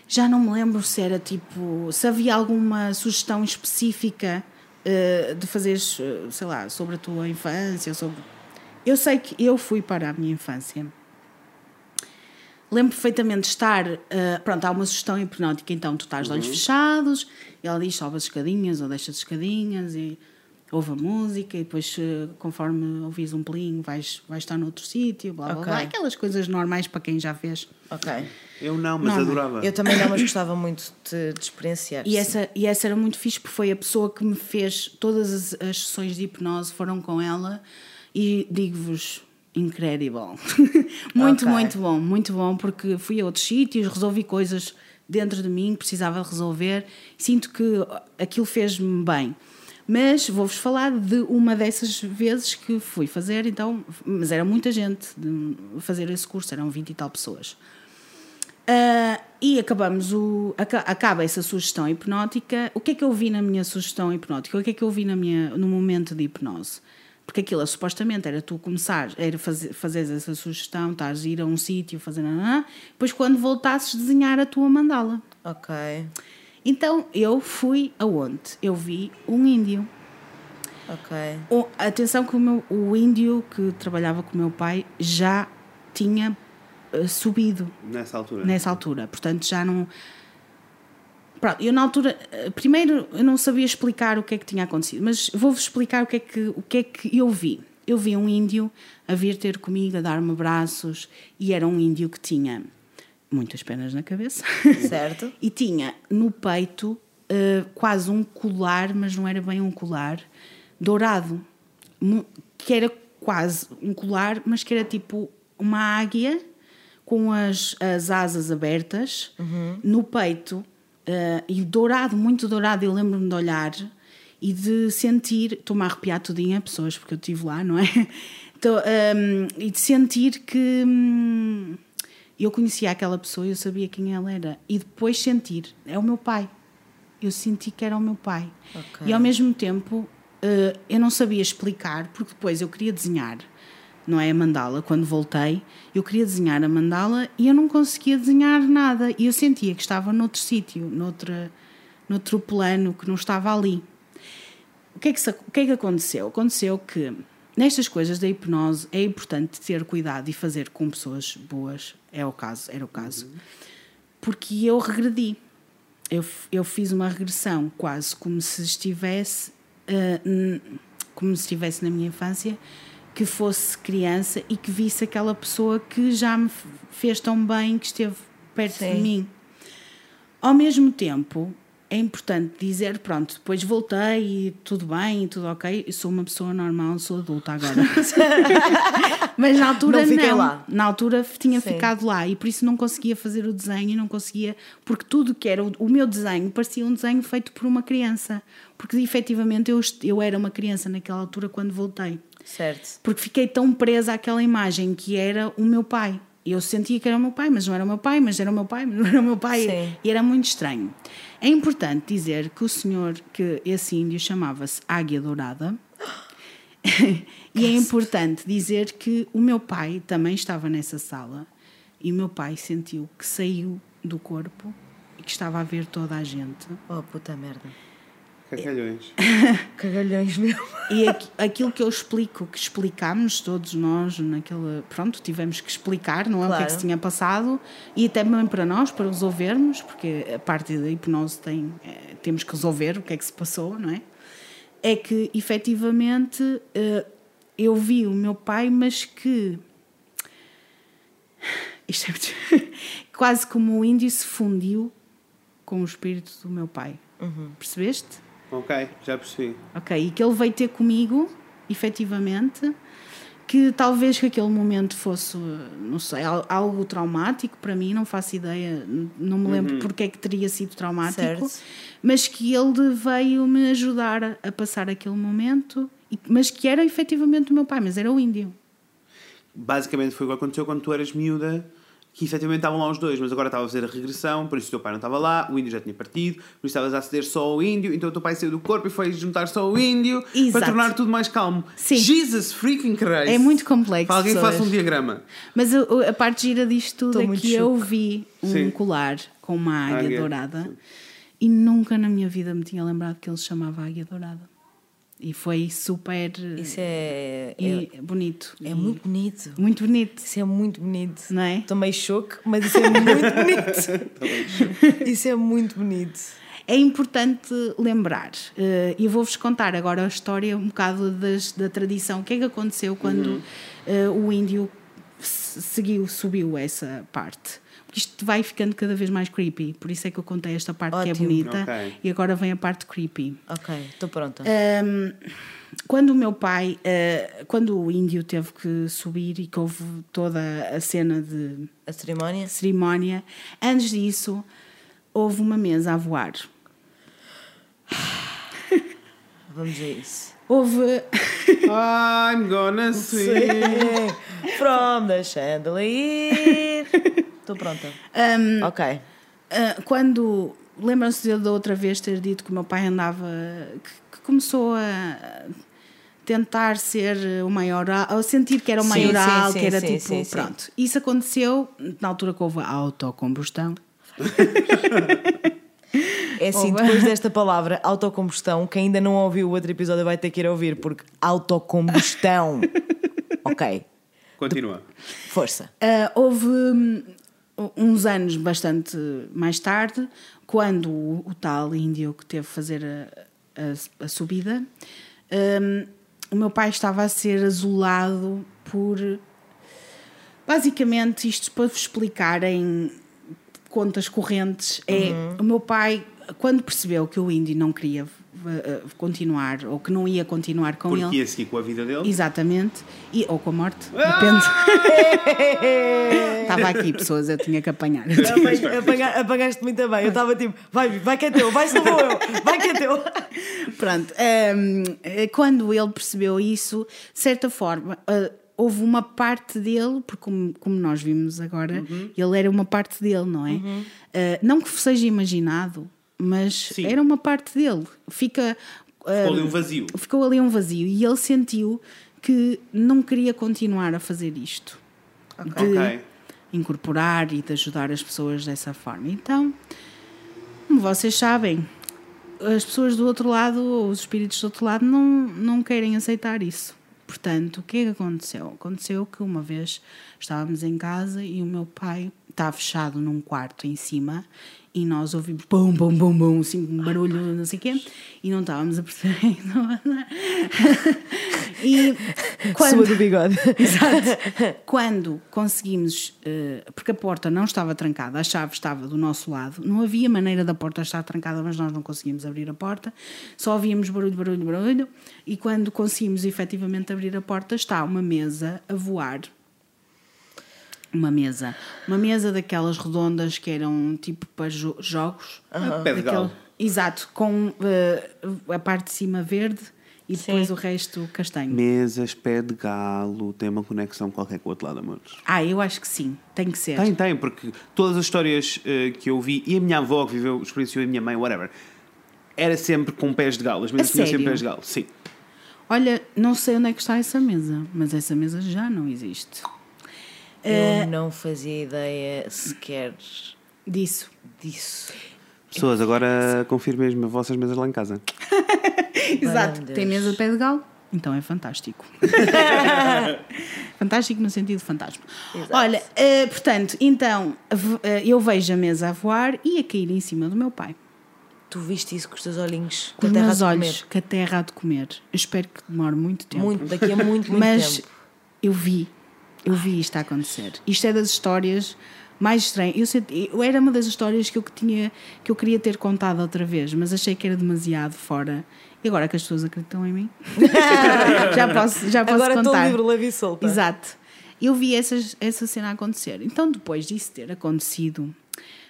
Speaker 1: Já não me lembro se era tipo. se havia alguma sugestão específica eh, de fazeres, sei lá, sobre a tua infância. Sobre... Eu sei que eu fui para a minha infância. Lembro perfeitamente de estar. eh, pronto, há uma sugestão hipnótica, então tu estás de olhos fechados, e ela diz sobe as escadinhas ou deixa as escadinhas e ouve a música, e depois, eh, conforme ouvis um pelinho, vais, vais estar noutro sítio, blá blá
Speaker 2: Ok.
Speaker 1: blá. Aquelas coisas normais para quem já fez.
Speaker 2: Ok.
Speaker 3: Eu não, mas
Speaker 1: Não,
Speaker 3: adorava.
Speaker 2: Eu também não, mas gostava muito de, de experienciar.
Speaker 1: E essa, e essa era muito fixe, porque foi a pessoa que me fez todas as, as sessões de hipnose foram com ela e digo-vos, incredible. muito,
Speaker 2: Ok.
Speaker 1: muito bom, muito bom, porque fui a outros sítios, resolvi coisas dentro de mim que precisava resolver sinto que aquilo fez-me bem. Mas vou-vos falar de uma dessas vezes que fui fazer, então, mas era muita gente de fazer esse curso, eram 20 e tal pessoas. Ah, e acabamos o. aca- Acaba essa sugestão hipnótica. O que é que eu vi na minha sugestão hipnótica? O que é que eu vi na minha, no momento de hipnose? Porque aquilo supostamente era tu começar, era fazer, fazeres essa sugestão, estás a ir a um sítio, fazer. nananã, Depois, quando voltasses, desenhar a tua mandala.
Speaker 2: Ok.
Speaker 1: Então eu fui aonde? Eu vi um índio.
Speaker 2: Ok.
Speaker 1: O- atenção que o, meu, o índio que trabalhava com o meu pai já tinha eh, subido
Speaker 3: Nessa altura.
Speaker 1: nessa altura. Portanto, já não. Pronto, eu na altura, eh, primeiro eu não sabia explicar o que é que tinha acontecido, mas vou-vos explicar o que é que, o que, é que eu vi. eu vi um índio a vir ter comigo, a dar-me abraços, e era um índio que tinha muitas penas na cabeça.
Speaker 2: Certo.
Speaker 1: e tinha no peito eh, quase um colar, mas não era bem um colar, dourado. Que era quase um colar, mas que era tipo uma águia com as, as asas abertas no peito eh, e dourado, muito dourado. Eu lembro-me de olhar e de sentir, estou-me a arrepiar tudinho pessoas, porque eu estive lá, não é? Tô, ehm, e de sentir que hum, eu conhecia aquela pessoa, eu sabia quem ela era. E depois sentir, é o meu pai. Eu senti que era o meu pai.
Speaker 2: Ok.
Speaker 1: E ao mesmo tempo, eh, eu não sabia explicar, porque depois eu queria desenhar, não é? A mandala, quando voltei, eu queria desenhar a mandala e eu não conseguia desenhar nada. E eu sentia que estava noutro sítio, noutra, noutro plano, que não estava ali. O que, é que, o que é que aconteceu? Aconteceu que nestas coisas da hipnose é importante ter cuidado e fazer com pessoas boas, é o caso, era o caso, porque eu regredi. Eu, eu fiz uma regressão quase como se estivesse n- como se estivesse na minha infância, que fosse criança e que visse aquela pessoa que já me fez tão bem, que esteve perto de
Speaker 2: Sim.
Speaker 1: mim. Ao mesmo tempo, é importante dizer, pronto, depois voltei e tudo bem, e tudo ok, eu sou uma pessoa normal, sou adulta agora. Mas na altura
Speaker 2: Não
Speaker 1: não.
Speaker 2: lá.
Speaker 1: Na altura tinha
Speaker 2: Sim.
Speaker 1: ficado lá e por isso não conseguia fazer o desenho e não conseguia, porque tudo que era o, o meu desenho parecia um desenho feito por uma criança. Porque efetivamente eu, eu era uma criança naquela altura quando voltei.
Speaker 2: Certo.
Speaker 1: Porque fiquei tão presa àquela imagem que era o meu pai. Eu sentia que era o meu pai, mas não era o meu pai, mas era o meu pai, mas não era o meu pai.
Speaker 2: Sim.
Speaker 1: E era muito estranho. É importante dizer que o senhor, que esse índio chamava-se Águia Dourada. e é importante dizer que o meu pai também estava nessa sala e o meu pai sentiu que saiu do corpo e que estava a ver toda a gente.
Speaker 2: Oh, puta merda.
Speaker 3: Cagalhões.
Speaker 2: Cagalhões mesmo.
Speaker 1: E aqui- aquilo que eu explico, que explicámos todos nós naquele. Pronto, tivemos que explicar, não é? O que é que
Speaker 2: Claro.
Speaker 1: se tinha passado e também para nós, para resolvermos, porque a parte da hipnose tem. eh, temos que resolver o que é que se passou, não é? É que efetivamente eh, eu vi o meu pai, mas que. Isto é muito. quase como o índio se fundiu com o espírito do meu pai. Percebeste?
Speaker 3: Ok, já percebi.
Speaker 1: Ok, e que ele veio ter comigo, efetivamente, que talvez que aquele momento fosse, não sei, al- algo traumático para mim, não faço ideia, não me lembro porque é que teria sido traumático,
Speaker 2: Certo.
Speaker 1: mas que ele veio me ajudar a, passar aquele momento, mas que era efetivamente o meu pai, mas era o índio.
Speaker 3: Basicamente foi o que aconteceu quando tu eras miúda, que efetivamente estavam lá os dois, mas agora estava a fazer a regressão, por isso o teu pai não estava lá, o índio já tinha partido, por isso estavas a aceder só ao índio, então o teu pai saiu do corpo e foi juntar só ao índio
Speaker 1: Exato.
Speaker 3: para tornar tudo mais calmo.
Speaker 1: Sim.
Speaker 3: Jesus freaking Christ!
Speaker 1: É muito complexo,
Speaker 3: Para alguém
Speaker 1: pessoas.
Speaker 3: faça um diagrama.
Speaker 1: Mas a, a parte gira disto tudo
Speaker 2: Estou
Speaker 1: é que eu vi um
Speaker 3: Sim.
Speaker 1: colar com uma águia,
Speaker 3: Águia,
Speaker 1: dourada
Speaker 3: sim.
Speaker 1: e nunca na minha vida me tinha lembrado que ele se chamava Águia Dourada. E foi super
Speaker 2: Isso é. É,
Speaker 1: e bonito.
Speaker 2: é
Speaker 1: E-
Speaker 2: muito bonito.
Speaker 1: muito bonito,
Speaker 2: Isso é muito bonito.
Speaker 1: não é?
Speaker 2: Estou meio choque, mas isso é muito bonito. isso é muito bonito.
Speaker 1: É importante lembrar, eh, e vou-vos contar agora a história um bocado das- da tradição. O que é que aconteceu quando eh, o índio se- seguiu, subiu essa parte? Porque isto vai ficando cada vez mais creepy, por isso é que eu contei esta parte que é
Speaker 2: Ótimo.
Speaker 1: bonita
Speaker 3: Ok.
Speaker 1: e agora vem a parte creepy.
Speaker 2: Ok, estou pronta.
Speaker 1: Um, quando o meu pai, uh, quando o índio teve que subir e que houve toda a cena de
Speaker 2: A cerimónia?
Speaker 1: cerimónia, antes disso houve uma mesa a voar.
Speaker 2: Vamos a isso.
Speaker 1: Houve.
Speaker 3: I'm gonna swim.
Speaker 2: From the chandelier. Estou pronta. ok.
Speaker 1: Uh, quando. Lembram-se de da outra vez ter dito que o meu pai andava. que, que começou a tentar ser o maioral, a sentir que era o maioral,
Speaker 2: sim, sim,
Speaker 1: que era
Speaker 2: sim,
Speaker 1: tipo.
Speaker 2: sim, sim.
Speaker 1: pronto. Isso aconteceu na altura que houve a autocombustão.
Speaker 2: É assim, depois desta palavra, autocombustão, quem ainda não ouviu o outro episódio vai ter que ir ouvir, porque autocombustão. ok,
Speaker 3: Continua.
Speaker 2: força.
Speaker 1: Uh, houve hum, uns anos bastante mais tarde, quando o, o tal índio que teve fazer a, a- a subida, hum, o meu pai estava a ser azulado por. Basicamente, isto para vos explicar em contas correntes, é o meu pai, quando percebeu que o Indy não queria continuar ou que não ia continuar com
Speaker 3: Porque
Speaker 1: ele.
Speaker 3: ia seguir com a vida dele.
Speaker 1: Exatamente. E, ou com a morte,
Speaker 3: Ah!
Speaker 1: depende. Estava aqui, pessoas, eu tinha que apanhar.
Speaker 2: Apanha- apanha- Apagaste muito bem. Eu estava tipo, vai, vai que é teu, vai se não vou eu, vai que é teu.
Speaker 1: Pronto, hum, quando ele percebeu isso, de certa forma, ah, houve uma parte dele, porque como, como nós vimos agora,
Speaker 3: Uhum.
Speaker 1: ele era uma parte dele, não é? Ah, não que seja imaginado, mas
Speaker 3: Sim.
Speaker 1: era uma parte dele. Fica.
Speaker 3: Ficou ali um vazio.
Speaker 1: ficou ali um vazio e ele sentiu que não queria continuar a fazer isto. De
Speaker 3: Ok.
Speaker 1: incorporar e de ajudar as pessoas dessa forma. Então, como vocês sabem, as pessoas do outro lado, ou os espíritos do outro lado, não, não querem aceitar isso. Portanto, o que é que aconteceu? Aconteceu que uma vez estávamos em casa e o meu pai está fechado num quarto em cima e nós ouvimos bum, bum, bum, bum, assim, um barulho, não sei o quê, e não estávamos a perceber. e quando,
Speaker 2: Sua do bigode.
Speaker 1: Exato. Quando conseguimos, eh, porque a porta não estava trancada, a chave estava do nosso lado, não havia maneira da porta estar trancada, mas nós não conseguimos abrir a porta, só ouvíamos barulho, barulho, barulho, e quando conseguimos efetivamente abrir a porta, está uma mesa a voar. Uma mesa. Uma mesa daquelas redondas que eram tipo para jo- jogos.
Speaker 3: Pé de galo.
Speaker 1: Exato, com eh, a parte de cima verde e depois o resto castanho.
Speaker 3: Mesas, pé de galo, tem uma conexão qualquer com o outro lado, amores.
Speaker 1: Ah, eu acho que sim, tem que ser.
Speaker 3: Tem, tem, porque todas as histórias eh, que eu vi, e a minha avó que viveu, experienciou, e a minha mãe, whatever, era sempre com pés de galo. As mesas tinham sempre pés de galo, sim.
Speaker 1: Olha, não sei onde é que está essa mesa, mas essa mesa já não existe.
Speaker 2: Eu não fazia ideia sequer
Speaker 1: Disso.
Speaker 2: disso.
Speaker 3: Pessoas, agora confirmem as vossas mesas lá em casa.
Speaker 1: Exato. Tem mesa de pé de galo? Então é fantástico. fantástico no sentido de fantasma. Olha, eh, portanto, então eh, eu vejo a mesa a voar e a cair em cima do meu pai.
Speaker 2: Tu viste isso com os teus olhinhos,
Speaker 1: Com
Speaker 2: com a
Speaker 1: os
Speaker 2: terra
Speaker 1: meus
Speaker 2: de
Speaker 1: olhos, que a terra há de comer. Eu espero que demore muito tempo.
Speaker 2: Muito, daqui a muito, muito
Speaker 1: Mas
Speaker 2: tempo.
Speaker 1: eu vi, eu vi isto a acontecer. Isto é das histórias mais estranhas. Eu, senti- eu era uma das histórias que eu, tinha, que eu queria ter contado outra vez, mas achei que era demasiado fora. E agora que as pessoas acreditam em mim, já posso, já posso
Speaker 2: Agora estou
Speaker 1: contar.
Speaker 2: livre, leve e solta.
Speaker 1: Exato. Eu vi essas, essa cena acontecer. Então, depois disso ter acontecido,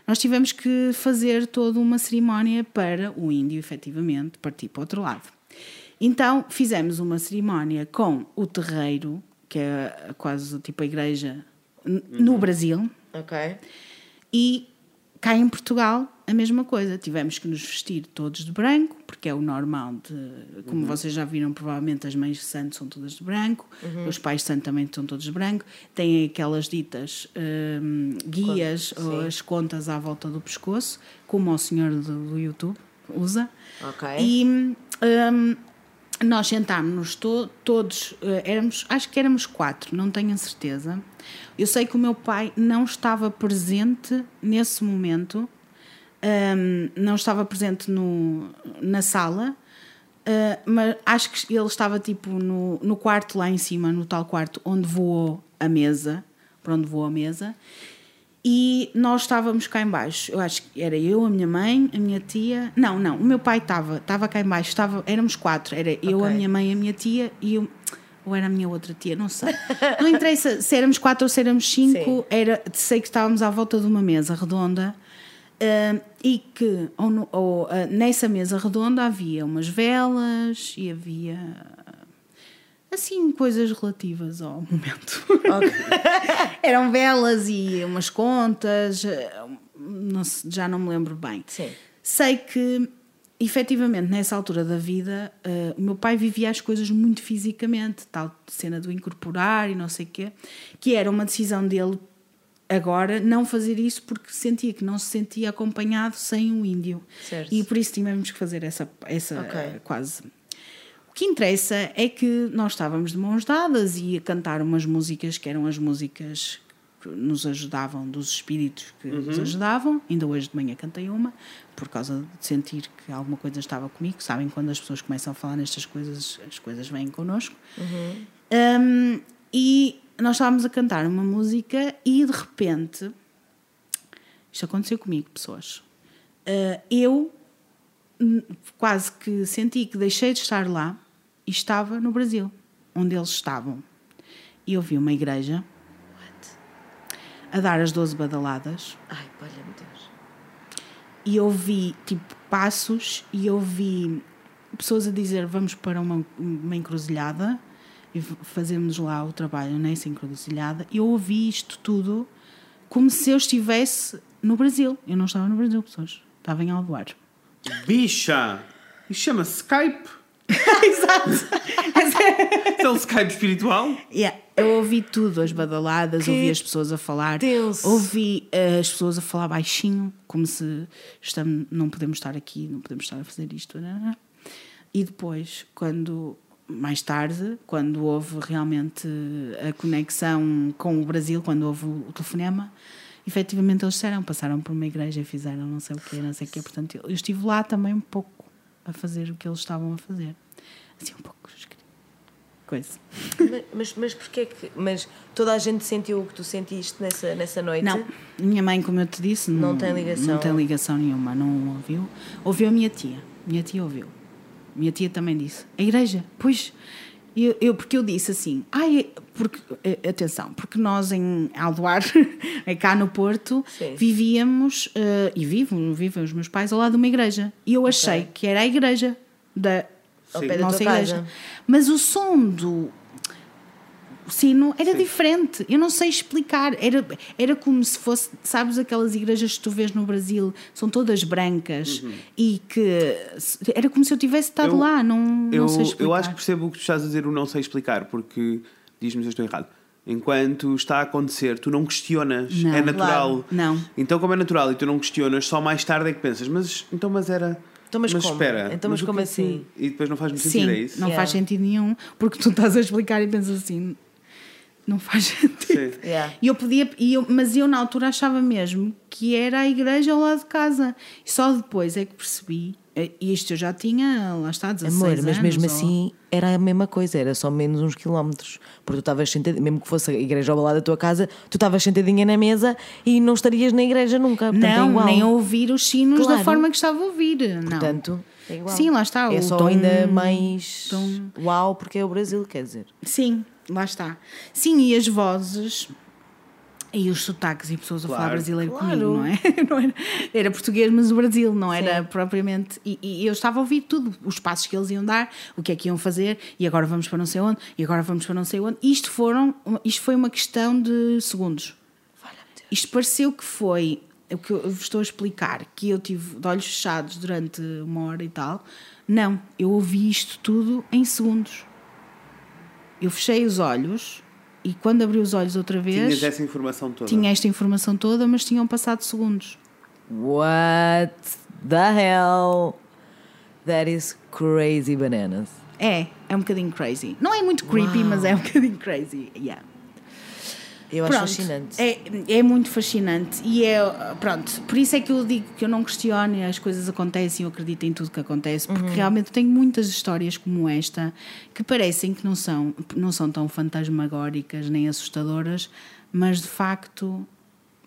Speaker 1: nós tivemos que fazer toda uma cerimónia para o índio, efetivamente, partir para o outro lado. Então, fizemos uma cerimónia com o terreiro, que é quase tipo a igreja n- no Brasil,
Speaker 2: Ok.
Speaker 1: e cá em Portugal, a mesma coisa. Tivemos que nos vestir todos de branco, porque é o normal de. Como vocês já viram, provavelmente as mães de santo são todas de branco, os pais de santo também são todos de branco. Têm aquelas ditas hum, guias ou
Speaker 2: sim.
Speaker 1: as contas à volta do pescoço, como o senhor do, do YouTube usa.
Speaker 2: Ok.
Speaker 1: E hum, nós sentámos-nos to- todos, eh, éramos, acho que éramos quatro, não tenho a certeza. Eu sei que o meu pai não estava presente nesse momento, hum, não estava presente no, na sala, eh, mas acho que ele estava tipo no, no quarto lá em cima, no tal quarto onde voou a mesa, para onde voou a mesa. E nós estávamos cá em baixo. Eu acho que era eu, a minha mãe, a minha tia. Não, não, o meu pai estava, estava cá em baixo, estava, éramos quatro. Era eu, a minha mãe, a minha tia e eu, ou era a minha outra tia, não sei. Não interessa se éramos quatro ou se éramos cinco,
Speaker 2: Sim.
Speaker 1: era, sei que estávamos à volta de uma mesa redonda. ah, e que ou no- ou, ah, nessa mesa redonda havia umas velas e havia assim coisas relativas ao momento. Eram velas e umas contas, eh, não já não me lembro bem.
Speaker 2: Sim.
Speaker 1: Sei que, efetivamente, nessa altura da vida, eh, o meu pai vivia as coisas muito fisicamente, tal cena do incorporar e não sei o quê, que era uma decisão dele agora não fazer isso porque sentia que não se sentia acompanhado sem o índio.
Speaker 2: Certo.
Speaker 1: E por isso tivemos que fazer essa, essa
Speaker 2: Ok.
Speaker 1: eh, quase. O que interessa é que nós estávamos de mãos dadas e a cantar umas músicas que eram as músicas nos ajudavam, dos espíritos que nos ajudavam. Ainda hoje de manhã cantei uma, por causa de sentir que alguma coisa estava comigo. Sabem, quando as pessoas começam a falar nestas coisas, as coisas vêm connosco. Um, e nós estávamos a cantar uma música e de repente, isto aconteceu comigo, pessoas. Uh, eu quase que senti que deixei de estar lá e estava no Brasil, onde eles estavam. E eu vi uma igreja a dar as 12 badaladas
Speaker 2: Ai, valha-me Deus.
Speaker 1: e eu vi tipo passos e eu vi pessoas a dizer vamos para uma, uma encruzilhada e fazemos lá o trabalho nessa encruzilhada e eu ouvi isto tudo como se eu estivesse no Brasil eu não estava no Brasil pessoas estava em Alvoar
Speaker 3: Bicha! Isto chama-se Skype.
Speaker 1: exato
Speaker 3: é o Skype espiritual.
Speaker 1: Yeah, eu ouvi tudo, as badaladas,
Speaker 2: Que
Speaker 1: ouvi as pessoas a falar,
Speaker 2: tenso.
Speaker 1: ouvi eh, as pessoas a falar baixinho, como se estamos, não podemos estar aqui, não podemos estar a fazer isto. né? E depois, quando mais tarde, quando houve realmente a conexão com o Brasil, quando houve o telefonema, efetivamente eles disseram, passaram por uma igreja e fizeram não sei o quê, não sei o quê. Portanto, eu estive lá também um pouco a fazer o que eles estavam a fazer. Assim, um pouco coisa.
Speaker 2: Mas, mas, mas porquê que. Mas toda a gente sentiu o que tu sentiste nessa, nessa noite?
Speaker 1: Não, minha mãe, como eu te disse, não,
Speaker 2: Não tem ligação.
Speaker 1: Não tem ligação nenhuma, não ouviu. Ouviu a minha tia. Minha tia ouviu. Minha tia também disse. A igreja? Pois. Eu, eu- porque eu disse assim, ai, porque, eh, atenção, porque nós em Aldoar, é cá no Porto,
Speaker 2: Sim.
Speaker 1: vivíamos, eh, e vivo, vivem os meus pais ao lado de uma igreja. E eu achei que era a igreja da
Speaker 2: Ao pé da
Speaker 1: nossa igreja. Mas o som do sino era diferente. Eu não sei explicar. Era, era como se fosse, sabes, aquelas igrejas que tu vês no Brasil, são todas brancas e que era como se eu tivesse estado
Speaker 3: Eu-
Speaker 1: lá. Não,
Speaker 3: Eu,
Speaker 1: não sei explicar.
Speaker 3: eu acho que percebo o que tu estás a dizer, o não sei explicar, porque diz-me se eu estou errado. Enquanto está a acontecer, tu não questionas,
Speaker 1: Não,
Speaker 3: é natural.
Speaker 1: claro, não.
Speaker 3: Então, como é natural e tu não questionas, só mais tarde é que pensas, mas então, mas era.
Speaker 2: Então, mas como?
Speaker 3: espera,
Speaker 2: Então, mas
Speaker 3: o
Speaker 2: como
Speaker 3: é
Speaker 2: assim?
Speaker 3: E depois não faz muito
Speaker 1: Sim,
Speaker 3: sentido, é isso?
Speaker 1: não
Speaker 2: Yeah.
Speaker 1: faz sentido nenhum, porque tu estás a explicar e pensas assim, não faz sentido.
Speaker 2: Yeah.
Speaker 1: E eu podia, e eu, mas eu na altura achava mesmo que era a igreja ao lado de casa. E só depois é que percebi, eh, e isto eu já tinha, lá está, 16
Speaker 2: Amor, mas
Speaker 1: anos,
Speaker 2: mesmo
Speaker 1: ou-
Speaker 2: assim era a mesma coisa, era só menos uns quilómetros. Porque tu estavas sentadinha, mesmo que fosse a igreja ao lado da tua casa, tu estavas sentadinha na mesa e não estarias na igreja nunca. Portanto, é
Speaker 1: Não,
Speaker 2: igual.
Speaker 1: nem a ouvir os sinos
Speaker 2: Claro.
Speaker 1: da forma que estava a ouvir. Não.
Speaker 2: Portanto, é igual.
Speaker 1: Sim, lá está.
Speaker 2: É
Speaker 1: o
Speaker 2: só
Speaker 1: tom-
Speaker 2: ainda mais
Speaker 1: tom-
Speaker 2: uau, porque é o Brasil, quer dizer.
Speaker 1: Sim, lá está. Sim, e as vozes e os sotaques e pessoas a falar
Speaker 3: Claro.
Speaker 1: brasileiro
Speaker 2: Claro.
Speaker 1: comigo, não é? Não era, era português, mas o Brasil, não era propriamente. E, e eu estava a ouvir tudo, os passos que eles iam dar, o que é que iam fazer, e agora vamos para não sei onde, e agora vamos para não sei onde. Isto, foram, isto foi uma questão de segundos. Isto pareceu que foi o que eu vos estou a explicar, que eu tive de olhos fechados durante uma hora e tal. Não, eu ouvi isto tudo em segundos. Eu fechei os olhos e quando abri os olhos outra vez,
Speaker 3: Tinhas essa informação toda.
Speaker 1: tinha esta informação toda, mas tinham passado segundos.
Speaker 2: What the hell? That is crazy bananas.
Speaker 1: É, é um bocadinho crazy. Não é muito creepy, mas é um bocadinho crazy. Yeah.
Speaker 2: Eu acho
Speaker 1: Pronto,
Speaker 2: fascinante.
Speaker 1: É, é muito fascinante e é, pronto, por isso é que eu digo que eu não questiono, as coisas acontecem, eu acredito em tudo que acontece, porque
Speaker 2: Uhum.
Speaker 1: realmente tenho muitas histórias como esta que parecem que não são, não são tão fantasmagóricas nem assustadoras, mas de facto,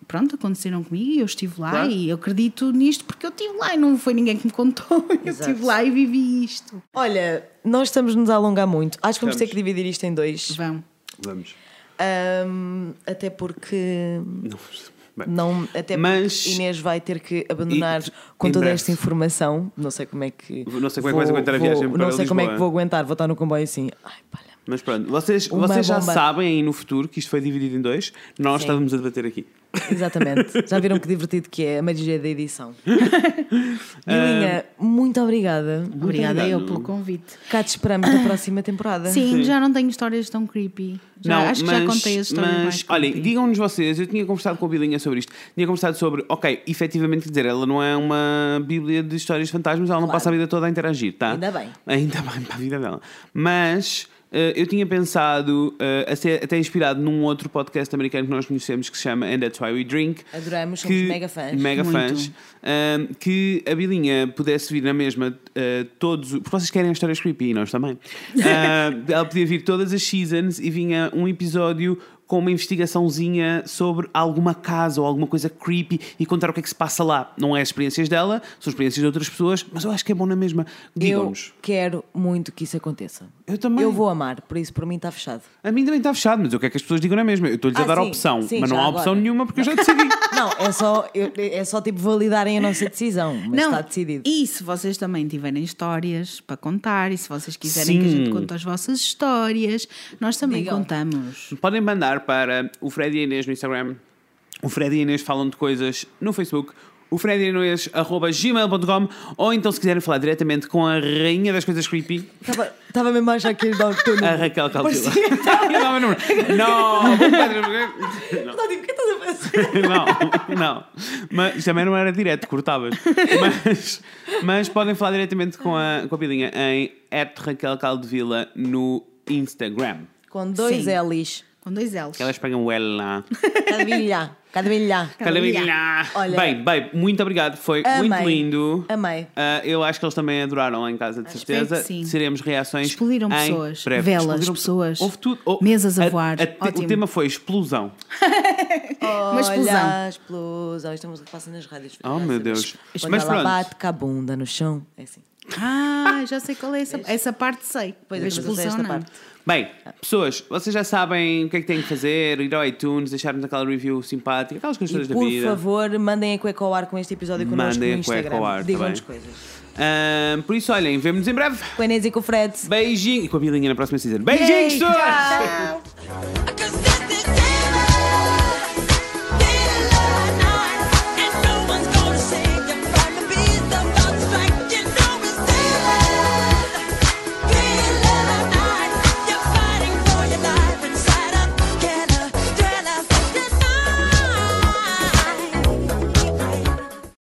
Speaker 1: pronto, aconteceram comigo e eu estive lá
Speaker 3: Claro.
Speaker 1: e eu acredito nisto porque eu estive lá e não foi ninguém que me contou, eu
Speaker 2: Exato.
Speaker 1: estive lá e vivi isto.
Speaker 2: Olha, nós estamos-nos a alongar muito. Acho que vamos ter
Speaker 3: Estamos.
Speaker 2: que dividir isto em dois.
Speaker 1: Vão.
Speaker 3: Vamos.
Speaker 2: Ahm, até porque.
Speaker 3: Não. Bem.
Speaker 2: Não, até
Speaker 3: Mas-
Speaker 2: porque Inês vai ter que abandonar
Speaker 3: E-
Speaker 2: com toda
Speaker 3: breve.
Speaker 2: esta informação. Não sei como é que.
Speaker 3: Não sei como é que vais aguentar a viagem para
Speaker 2: Não sei como é
Speaker 3: Lisboa.
Speaker 2: que vou aguentar. Vou estar no comboio assim. Ai, palha.
Speaker 3: Mas pronto, vocês,
Speaker 2: Uma
Speaker 3: vocês já
Speaker 2: bomba.
Speaker 3: sabem aí no futuro que isto foi dividido em dois. Nós
Speaker 2: Sim.
Speaker 3: estávamos a debater aqui.
Speaker 2: Exatamente. Já viram que divertido que é a magia da edição. Bilinha, muito obrigada.
Speaker 1: Obrigada eu pelo convite.
Speaker 2: Cá te esperamos na próxima temporada.
Speaker 1: Sim,
Speaker 3: Sim.
Speaker 1: já não tenho histórias tão creepy. Já,
Speaker 3: não,
Speaker 1: acho
Speaker 3: mas,
Speaker 1: que já contei as histórias
Speaker 3: mas, olhem, digam-nos vocês, eu tinha conversado com a Bilinha sobre isto, tinha conversado sobre, ok, efetivamente, quer dizer, ela não é uma bíblia de histórias de fantasmas, ela não
Speaker 2: Claro.
Speaker 3: passa a vida toda a interagir, tá?
Speaker 2: Ainda bem.
Speaker 3: Ainda bem para a vida dela. Mas eu tinha pensado, eh, a ser até inspirado num outro podcast americano que nós conhecemos que se chama And That's Why We Drink.
Speaker 2: Adoramos, somos
Speaker 3: que-
Speaker 2: mega fãs.
Speaker 3: Mega
Speaker 1: Muito.
Speaker 3: fãs. eh, que a Bilinha pudesse vir na mesma eh, todos. Porque vocês querem histórias creepy, e nós também. Eh, ela podia vir todas as seasons e vinha um episódio com uma investigaçãozinha sobre alguma casa ou alguma coisa creepy e contar o que é que se passa lá. Não é as experiências dela, são experiências de outras pessoas, mas eu acho que é bom na mesma.
Speaker 2: Eu
Speaker 3: Digam-nos.
Speaker 2: quero muito que isso aconteça.
Speaker 3: Eu também.
Speaker 2: Eu vou amar, por isso por mim está fechado.
Speaker 3: A mim também está fechado, mas eu quero que as pessoas digam na mesma. Eu estou-lhes a
Speaker 2: Ah,
Speaker 3: dar
Speaker 2: sim,
Speaker 3: opção,
Speaker 2: sim,
Speaker 3: mas não há opção
Speaker 2: agora.
Speaker 3: nenhuma porque eu já decidi.
Speaker 2: Não, é só, eu- é só tipo validarem a nossa decisão, mas
Speaker 1: Não,
Speaker 2: está decidido.
Speaker 1: E se vocês também tiverem histórias para contar, e se vocês quiserem que a
Speaker 3: Sim.
Speaker 1: gente conte as vossas histórias, nós também
Speaker 2: Digam.
Speaker 1: contamos.
Speaker 3: Podem mandar para o Fred e a Inês no Instagram. O Fred e a Inês falam de coisas no Facebook. O a gmail.com. Ou então, se quiserem falar diretamente com a rainha das coisas creepy,
Speaker 2: Estava mesmo a achar que ia dar o teu
Speaker 3: a
Speaker 2: número.
Speaker 3: Raquel número. Não, vou pedir-
Speaker 2: Não, tipo, o que estás a fazer?
Speaker 3: não, não. Mas também não era direto, cortavas. Mas, mas podem falar diretamente com a, com a Pilinha em Raquel Caldevila no Instagram.
Speaker 2: Com dois
Speaker 1: Sim.
Speaker 2: L's.
Speaker 1: Com dois L's.
Speaker 3: Que elas pegam o L lá.
Speaker 2: Cadavilha. Cadavilha.
Speaker 3: Cadavilha.
Speaker 2: Olha-
Speaker 3: Bem, bem, muito obrigado. Foi
Speaker 2: Amei.
Speaker 3: muito lindo.
Speaker 2: Amei.
Speaker 3: Ah, eu acho que eles também adoraram lá em casa, de certeza.
Speaker 1: que sim.
Speaker 3: Seremos reações.
Speaker 1: Explodiram
Speaker 3: em
Speaker 1: pessoas,
Speaker 3: breve.
Speaker 1: velas,
Speaker 3: Explodiram
Speaker 1: pessoas,
Speaker 3: Houve tudo. Oh,
Speaker 1: mesas a voar.
Speaker 3: te- o tema foi explosão.
Speaker 1: Uma explosão.
Speaker 2: Olha, explosão. Isto é música que passa nas rádios.
Speaker 3: Oh, meu Deus.
Speaker 2: Quando
Speaker 3: Mas
Speaker 2: ela
Speaker 3: pronto.
Speaker 2: bate com a bunda no chão. É assim.
Speaker 1: Ah, já sei qual é essa. Essa parte sei.
Speaker 2: Pois
Speaker 1: a
Speaker 2: é,
Speaker 1: explosão
Speaker 2: esta
Speaker 1: não.
Speaker 2: parte.
Speaker 3: Bem, pessoas, vocês já sabem o que é que têm que fazer, ir ao iTunes, deixar-nos aquela review simpática, aquelas coisas
Speaker 2: E
Speaker 3: da
Speaker 2: por
Speaker 3: vida.
Speaker 2: favor, mandem a cueca ao ar com este episódio connosco
Speaker 3: Mandem
Speaker 2: no
Speaker 3: a cueca
Speaker 2: Instagram.
Speaker 3: ao ar, tá
Speaker 2: Digam-nos coisas.
Speaker 3: Ah, por isso, olhem, vemo-nos em breve.
Speaker 2: Com a Inês e com o Fred.
Speaker 3: Beijinho. E com a Bilinha na próxima season. Beijinhos, pessoas!
Speaker 2: tchau.